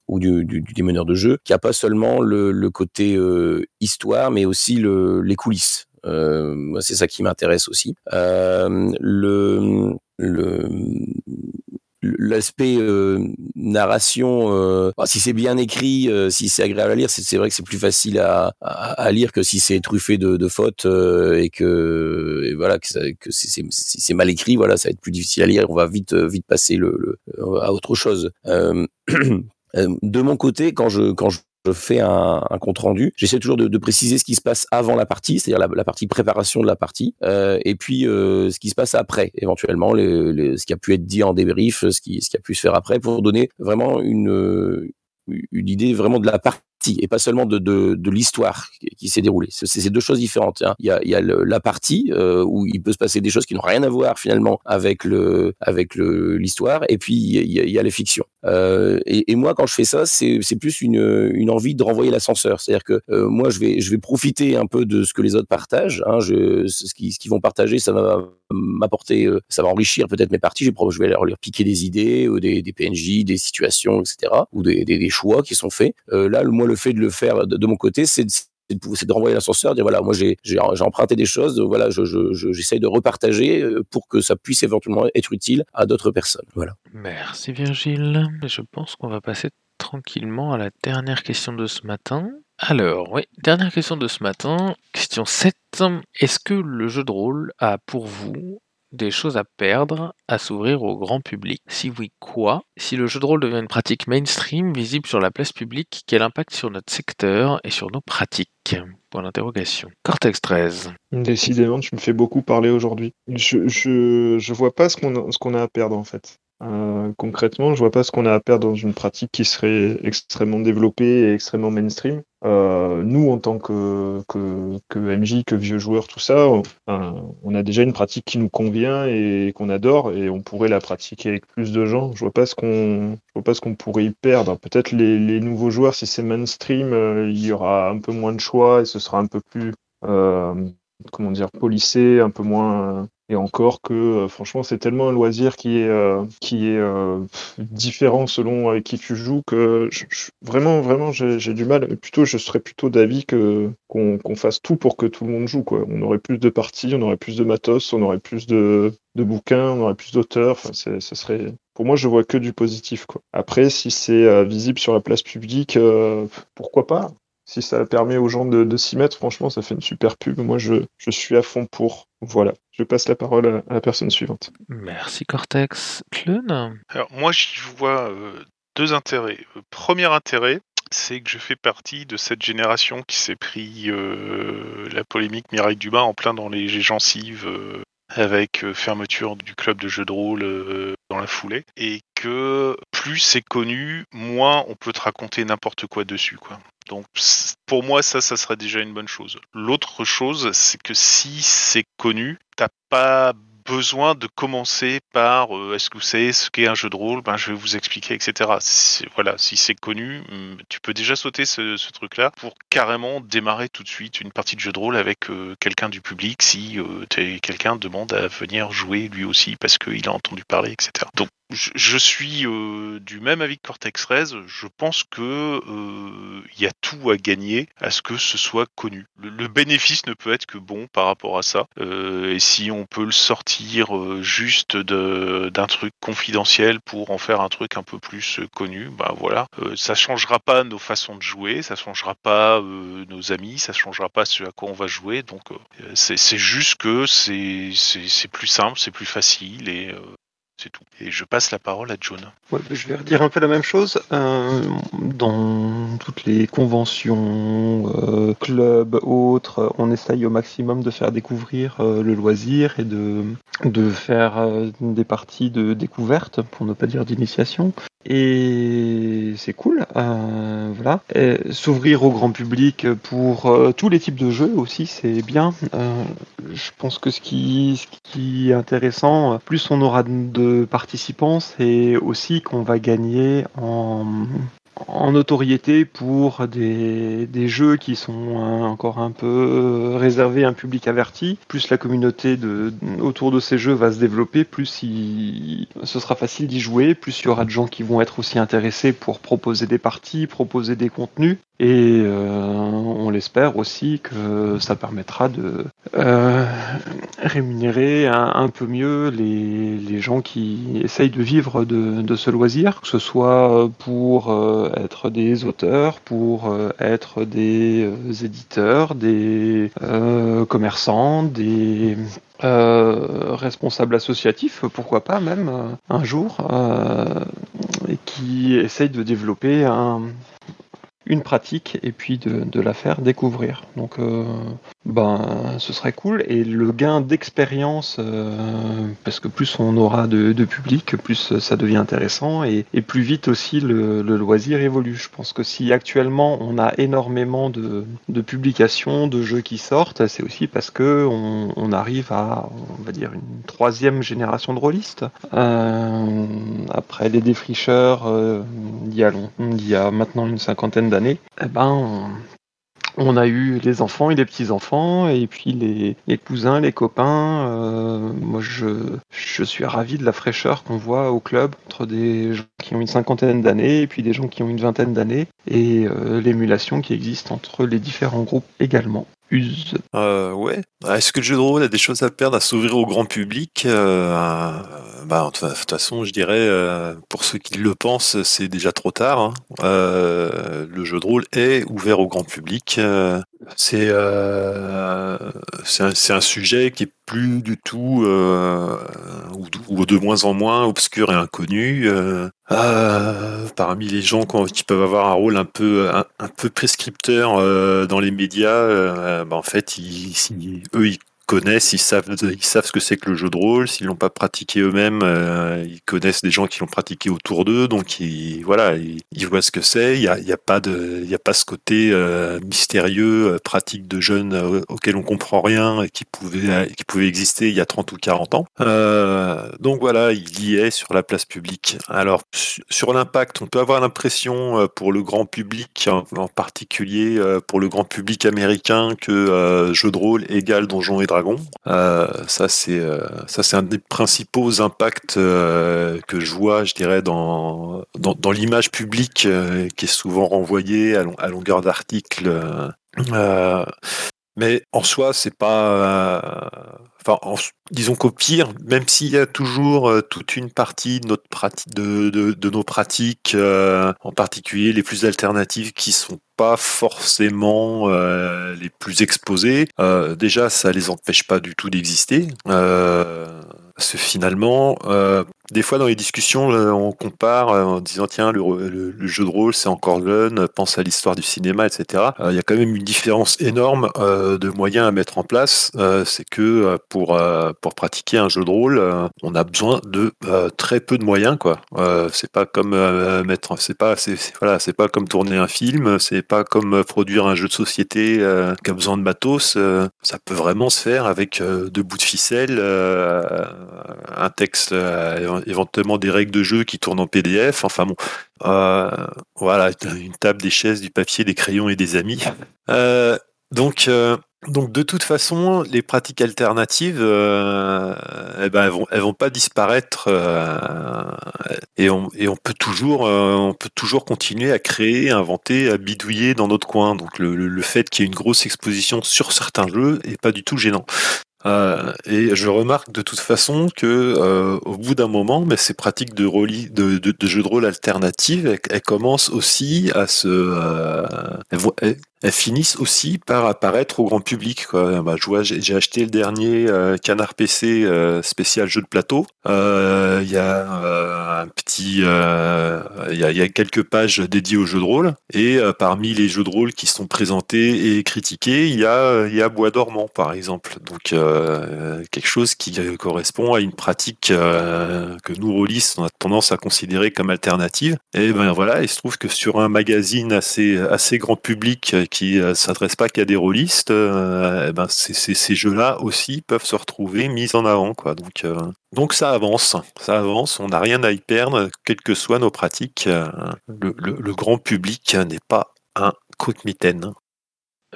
F: ou du, des meneurs de jeu, qui a pas seulement le, côté euh, histoire, mais aussi le, les coulisses. Euh, c'est ça qui m'intéresse aussi. Euh, le, l'aspect euh, narration, bah, si c'est bien écrit, si c'est agréable à lire, c'est vrai que c'est plus facile à, à, lire que si c'est truffé de, de fautes et que voilà que, si c'est mal écrit, voilà, ça va être plus difficile à lire. On va vite vite passer le à autre chose. de mon côté, quand je quand je je fais un, compte rendu. J'essaie toujours de, préciser ce qui se passe avant la partie, c'est-à-dire la, partie préparation de la partie, euh, et puis euh, ce qui se passe après, éventuellement, ce qui a pu être dit en débrief, ce qui, ce qui a pu se faire après, pour donner vraiment une, une idée vraiment de la partie et pas seulement de, de, de l'histoire qui s'est déroulée. C'est deux choses différentes. Hein. Il y a, la partie euh, où il peut se passer des choses qui n'ont rien à voir finalement avec le avec l'histoire, et puis il y, a, il y les fictions. Euh, et, moi, quand je fais ça, c'est plus une, une envie de renvoyer l'ascenseur. C'est-à-dire que euh, moi, je vais je vais profiter un peu de ce que les autres partagent. Hein. Je, ce qu'ils vont partager, ça va m'apporter, ça va enrichir peut-être mes parties. Je vais leur, leur piquer des idées, ou des, PNJ, des situations, etc., ou des, des, choix qui sont faits. Là, moi, le fait de le faire de, mon côté, c'est de renvoyer l'ascenseur, dire voilà, moi j'ai emprunté des choses, voilà, j'essaye je, je, de repartager euh, pour que ça puisse éventuellement être utile à d'autres personnes. Voilà.
A: Merci Virgile. Je pense qu'on va passer tranquillement à la dernière question de ce matin. Alors, oui, dernière question de ce matin, question 7. Est-ce que le jeu de rôle a pour vous des choses à perdre, à s'ouvrir au grand public Si oui, quoi? Si le jeu de rôle devient une pratique mainstream, visible sur la place publique, quel impact sur notre secteur et sur nos pratiques? Pour l'interrogation. Cortex 13.
J: Décidément, tu me fais beaucoup parler aujourd'hui. Je, je, je, vois pas ce qu'on a, a à perdre en fait. Euh, concrètement, je vois pas ce qu'on a à perdre dans une pratique qui serait extrêmement développée et extrêmement mainstream. Euh, nous, en tant que, que, que, MJ, que vieux joueur, tout ça, on, a déjà une pratique qui nous convient et qu'on adore, et on pourrait la pratiquer avec plus de gens. Je vois pas ce qu'on, vois pas ce qu'on pourrait y perdre. Peut-être les, les, nouveaux joueurs, si c'est mainstream, euh, il y aura un peu moins de choix et ce sera un peu plus, euh, comment dire, polissé, un peu moins et encore que, euh, franchement, c'est tellement un loisir qui est, euh, qui est euh, différent selon avec qui tu joues que je, je, vraiment, vraiment, j'ai du mal. Plutôt, je serais plutôt d'avis que qu'on qu'on fasse tout pour que tout le monde joue. Quoi. On aurait plus de parties, on aurait plus de matos, on aurait plus de, de bouquins, on aurait plus d'auteurs. Enfin, ce serait. Pour moi, je vois que du positif. Quoi. Après, si c'est visible sur la place publique, pourquoi pas? Si ça permet aux gens de, de s'y mettre, franchement, ça fait une super pub. Moi, je, je suis à fond pour. Voilà, je passe la parole à, à la personne suivante.
A: Merci Cortex. Clun
E: Alors moi j'y vois euh, deux intérêts. Euh, Premier intérêt, c'est que je fais partie de cette génération qui s'est pris euh, la polémique Mireille Dubin en plein dans les gencives euh, avec euh, fermeture du club de jeux de rôle euh, la foulée et que plus c'est connu, moins on peut te raconter n'importe quoi dessus quoi. Donc pour moi ça ça serait déjà une bonne chose. L'autre chose c'est que si c'est connu, t'as pas besoin de commencer par euh, est-ce que vous savez ce qu'est un jeu de rôle ben je vais vous expliquer etc voilà si c'est connu hum, tu peux déjà sauter ce, ce truc là pour carrément démarrer tout de suite une partie de jeu de rôle avec euh, quelqu'un du public si euh, quelqu'un demande à venir jouer lui aussi parce qu'il a entendu parler etc je, suis euh, du même avis que Cortex 13 je pense que euh, il y a tout à gagner à ce que ce soit connu. Le, le bénéfice ne peut être que bon par rapport à ça. Euh, et si on peut le sortir euh, juste d'un truc confidentiel pour en faire un truc un peu plus connu, bah voilà, ça changera pas nos façons de jouer, ça changera pas nos amis, ça changera pas ce à quoi on va jouer, donc c'est juste que c'est plus simple, c'est plus facile et c'est tout. Et je passe la parole à John.
G: Je vais redire un peu la même chose. Euh, dans toutes les conventions, euh, clubs, autres, on essaye au maximum de faire découvrir euh, le loisir et de, de faire des parties de découverte, pour ne pas dire d'initiation. Et c'est cool, voilà. S'ouvrir au grand public pour tous les types de jeux aussi, c'est bien. Je pense que ce qui, ce qui est intéressant, plus on aura de participants, c'est aussi qu'on va gagner en, en notoriété pour des, jeux qui sont euh, encore un peu réservés à un public averti. Plus la communauté autour de ces jeux va se développer, plus ce sera facile d'y jouer, plus il y aura de gens qui vont être aussi intéressés pour proposer des parties, proposer des contenus. Et euh, on l'espère aussi que ça permettra de euh, rémunérer un, peu mieux les, gens qui essayent de vivre de, ce loisir, que ce soit pour euh, être des auteurs, pour euh, être des euh, éditeurs, des euh, commerçants, des euh, responsables associatifs, pourquoi pas même euh, un jour, euh, et qui essayent de développer un, une pratique et puis de, de la faire découvrir. Donc, euh, ben, ce serait cool. Et le gain d'expérience, euh, parce que plus on aura de, public, plus ça devient intéressant et, plus vite aussi le, loisir évolue. Je pense que si actuellement on a énormément de, publications, de jeux qui sortent, c'est aussi parce que on, arrive à, on va dire, une troisième génération de rôlistes. Euh, après les défricheurs, euh, il y a long- il y a maintenant une cinquantaine d'années, eh ben, on, a eu les enfants et les petits-enfants, et puis les, les cousins, les copains. euh, moi, je, je suis ravi de la fraîcheur qu'on voit au club entre des gens qui ont une cinquantaine d'années et puis des gens qui ont une vingtaine d'années, et euh, l'émulation qui existe entre les différents groupes également. Use.
I: Euh, ouais. Ah, Est-ce que le jeu de rôle a des choses à perdre à s'ouvrir au grand public Euh, bah, De toute façon, je dirais, euh, pour ceux qui le pensent, c'est déjà trop tard. hein. Euh, le jeu de rôle est ouvert au grand public. C'est un, un sujet qui est plus du tout, ou, ou de moins en moins obscur et inconnu. Euh, parmi les gens qui peuvent avoir un rôle un peu un peu prescripteur euh, dans les médias, euh, bah, en fait, ils, ils- eux, ils connaissent, ils savent, ils savent ce que c'est que le jeu de rôle. S'ils l'ont pas pratiqué eux-mêmes, euh, ils connaissent des gens qui l'ont pratiqué autour d'eux, donc ils, voilà, ils, voient ce que c'est. Il y a, y a pas il y a pas ce côté euh, mystérieux, euh, pratique de jeunes auquel on comprend rien et qui pouvait, qui pouvait exister il y a 30 ou 40 ans. Donc voilà, il y est sur la place publique. Alors su- sur l'impact, on peut avoir l'impression pour le grand public, en, particulier pour le grand public américain, que jeu de rôle égale Donjons et Euh, ça c'est euh, ça c'est un des principaux impacts euh, que je vois, je dirais, dans dans, l'image publique qui est souvent renvoyée à, à longueur d'articles. Mais en soi, c'est pas. euh, Enfin, en- disons qu'au pire, même s'il y a toujours euh, toute une partie de, notre de, de, nos pratiques, euh, en particulier les plus alternatives, qui sont pas forcément euh, les plus exposées, euh, déjà, ça les empêche pas du tout d'exister. Euh, parce que finalement, des fois dans les discussions, euh, on compare euh, en disant tiens, le, jeu de rôle c'est encore jeune, pense à l'histoire du cinéma, etc. Euh, Il y a quand même une différence énorme de moyens à mettre en place. C'est que pour pour pratiquer un jeu de rôle, on a besoin de très peu de moyens, quoi. C'est pas comme mettre, c'est pas, c'est voilà, c'est pas comme tourner un film, c'est pas comme produire un jeu de société qui a besoin de matos. ça peut vraiment se faire avec deux bouts de ficelle, un texte, éventuellement des règles de jeu qui tournent en PDF. Enfin bon, euh, voilà, une table, des chaises, du papier, des crayons et des amis. Euh, donc, euh, donc de toute façon, les pratiques alternatives, eh ben, elles vont, vont pas disparaître et, on, et on peut toujours, on peut toujours continuer à créer, à inventer, à bidouiller dans notre coin. Donc le, le, le fait qu'il y ait une grosse exposition sur certains jeux est pas du tout gênant. Euh, et je remarque de toute façon que euh, au bout d'un moment, mais ces pratiques de, roli- de, de, rôle alternatives, elles, commencent aussi à se, euh, finissent aussi par apparaître au grand public. Bah, j'ai acheté le dernier euh, Canard PC euh, spécial jeu de plateau. Euh, Il y a un petit, il y, a, quelques pages dédiées aux jeux de rôle. Et parmi les jeux de rôle qui sont présentés et critiqués, il y a, Bois dormant par exemple. Donc quelque chose qui correspond à une pratique que nous rôlistes on a tendance à considérer comme alternative. Et ben voilà, il se trouve que sur un magazine assez grand public qui euh, s'adresse pas qu'à des rôlistes, euh, eh ben ces, jeux-là aussi peuvent se retrouver mis en avant quoi. Donc euh, donc ça avance, ça avance, on n'a rien à y perdre, quelles que soient nos pratiques. Le, grand public n'est pas un croque-mitaine.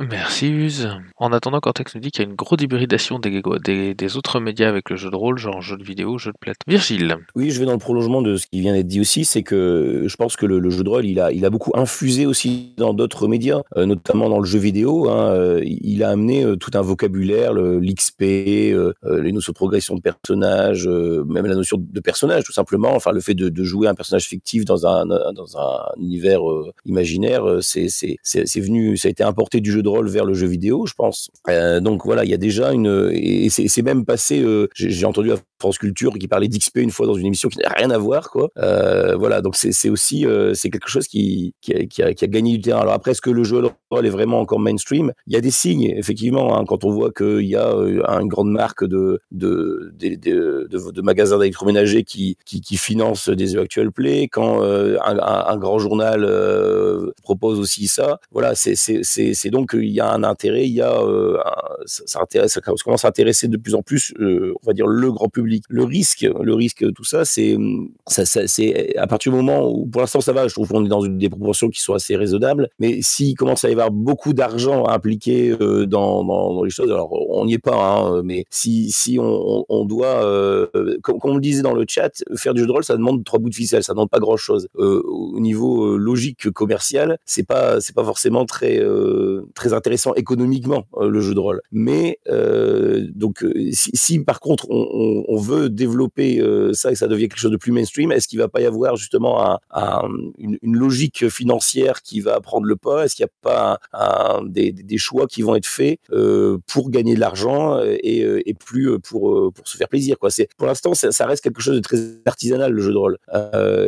A: Merci Use. En attendant, Cortex nous dit qu'il y a une grosse hybridation des, autres médias avec le jeu de rôle, genre jeu de vidéo, jeu de plate. Virgile.
F: Oui, je vais dans le prolongement de ce qui vient d'être dit aussi, c'est que je pense que le, jeu de rôle, il a, beaucoup infusé aussi dans d'autres médias, euh, notamment dans le jeu vidéo. Hein, euh, il a amené euh, tout un vocabulaire, l'XP, les notions de progression de personnages, même la notion de personnage, tout simplement. Enfin, le fait de, jouer un personnage fictif dans un, dans un univers imaginaire, c'est venu, ça a été importé du jeu de rôle vers le jeu vidéo, je pense. Euh, donc voilà, il y a déjà une, et c'est même passé. euh, J'ai entendu à France Culture qui parlait d'XP une fois dans une émission qui n'a rien à voir, quoi. Euh, voilà, donc c'est aussi c'est quelque chose qui qui a, gagné du terrain. Alors après, est-ce que le jeu de rôle est vraiment encore mainstream? Il y a des signes, effectivement, hein, quand on voit qu'il y a une grande marque de de de, de, magasins d'électroménager qui, qui qui finance des actual play, quand un, un- grand journal propose aussi ça. Voilà, c'est c'est il y a un intérêt, il y a euh, ça, intéresse, ça commence à intéresser de plus en plus, euh, on va dire le grand public. Le risque, le risque, tout ça, c'est à partir du moment où, pour l'instant, ça va. Je trouve qu'on est dans des proportions qui sont assez raisonnables. Mais s'il commence à y avoir beaucoup d'argent impliqué euh, dans, dans, les choses, alors on n'y est pas, hein, mais si si on, doit, comme, on le disait dans le chat, faire du jeu de rôle, ça demande trois bouts de ficelle, ça demande pas grand chose. Au niveau logique commercial, c'est pas pas forcément très intéressant économiquement euh, le jeu de rôle. Mais euh, donc euh, si, par contre on, veut développer ça et que ça devient quelque chose de plus mainstream, est-ce qu'il va pas y avoir justement un, un- une, logique financière qui va prendre le pas? Est-ce qu'il n'y a pas un- des, choix qui vont être faits pour gagner de l'argent et, plus pour se faire plaisir quoi? C'est pour l'instant ça, reste quelque chose de très artisanal le jeu de rôle.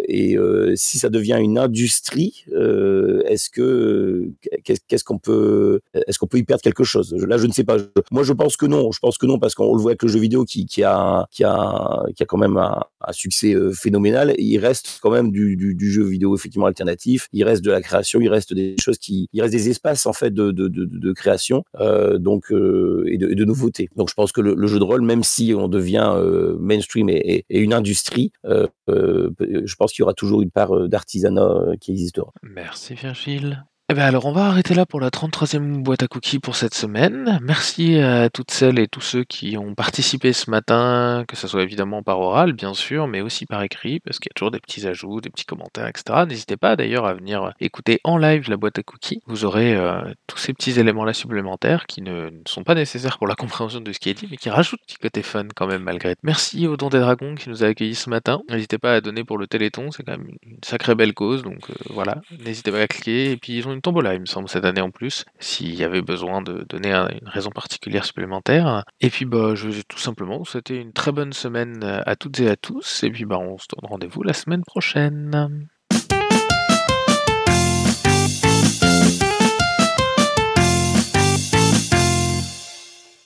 F: Et si ça devient une industrie, est-ce que qu'est-ce qu'on peut est-ce qu'on peut y perdre quelque chose? Là, je ne sais pas. Moi, je pense que non. Je pense que non parce qu'on le voit avec le jeu vidéo qui, a qui a qui a quand même un, succès euh, phénoménal. Il reste quand même du, jeu vidéo effectivement alternatif. Il reste de la création. Il reste des choses qui il reste des espaces en fait de de, de, création euh, donc euh, et, de, et de nouveautés. Donc, je pense que le, jeu de rôle, même si on devient euh, mainstream et, une industrie, euh, euh, je pense qu'il y aura toujours une part euh, d'artisanat euh, qui existera.
A: Merci Virgile. Eh ben alors on va arrêter là pour la 33e boîte à cookies pour cette semaine. Merci à toutes celles et tous ceux qui ont participé ce matin, que ce soit évidemment par oral bien sûr, mais aussi par écrit, parce qu'il y a toujours des petits ajouts, des petits commentaires, etc. N'hésitez pas d'ailleurs à venir écouter en live la boîte à cookies. Vous aurez euh, tous ces petits éléments là supplémentaires qui ne, sont pas nécessaires pour la compréhension de ce qui est dit, mais qui rajoutent un petit côté fun quand même malgré. Merci au Don des Dragons qui nous a accueillis ce matin. N'hésitez pas à donner pour le Téléthon, c'est quand même une sacrée belle cause, donc euh, voilà. N'hésitez pas à cliquer. Et puis ils ont une tombola, il me semble, cette année en plus, s'il y avait besoin de donner un- une raison particulière supplémentaire. Et puis bah, je vais tout simplement souhaiter une très bonne semaine à toutes et à tous. Et puis bah, on se donne rendez-vous la semaine prochaine.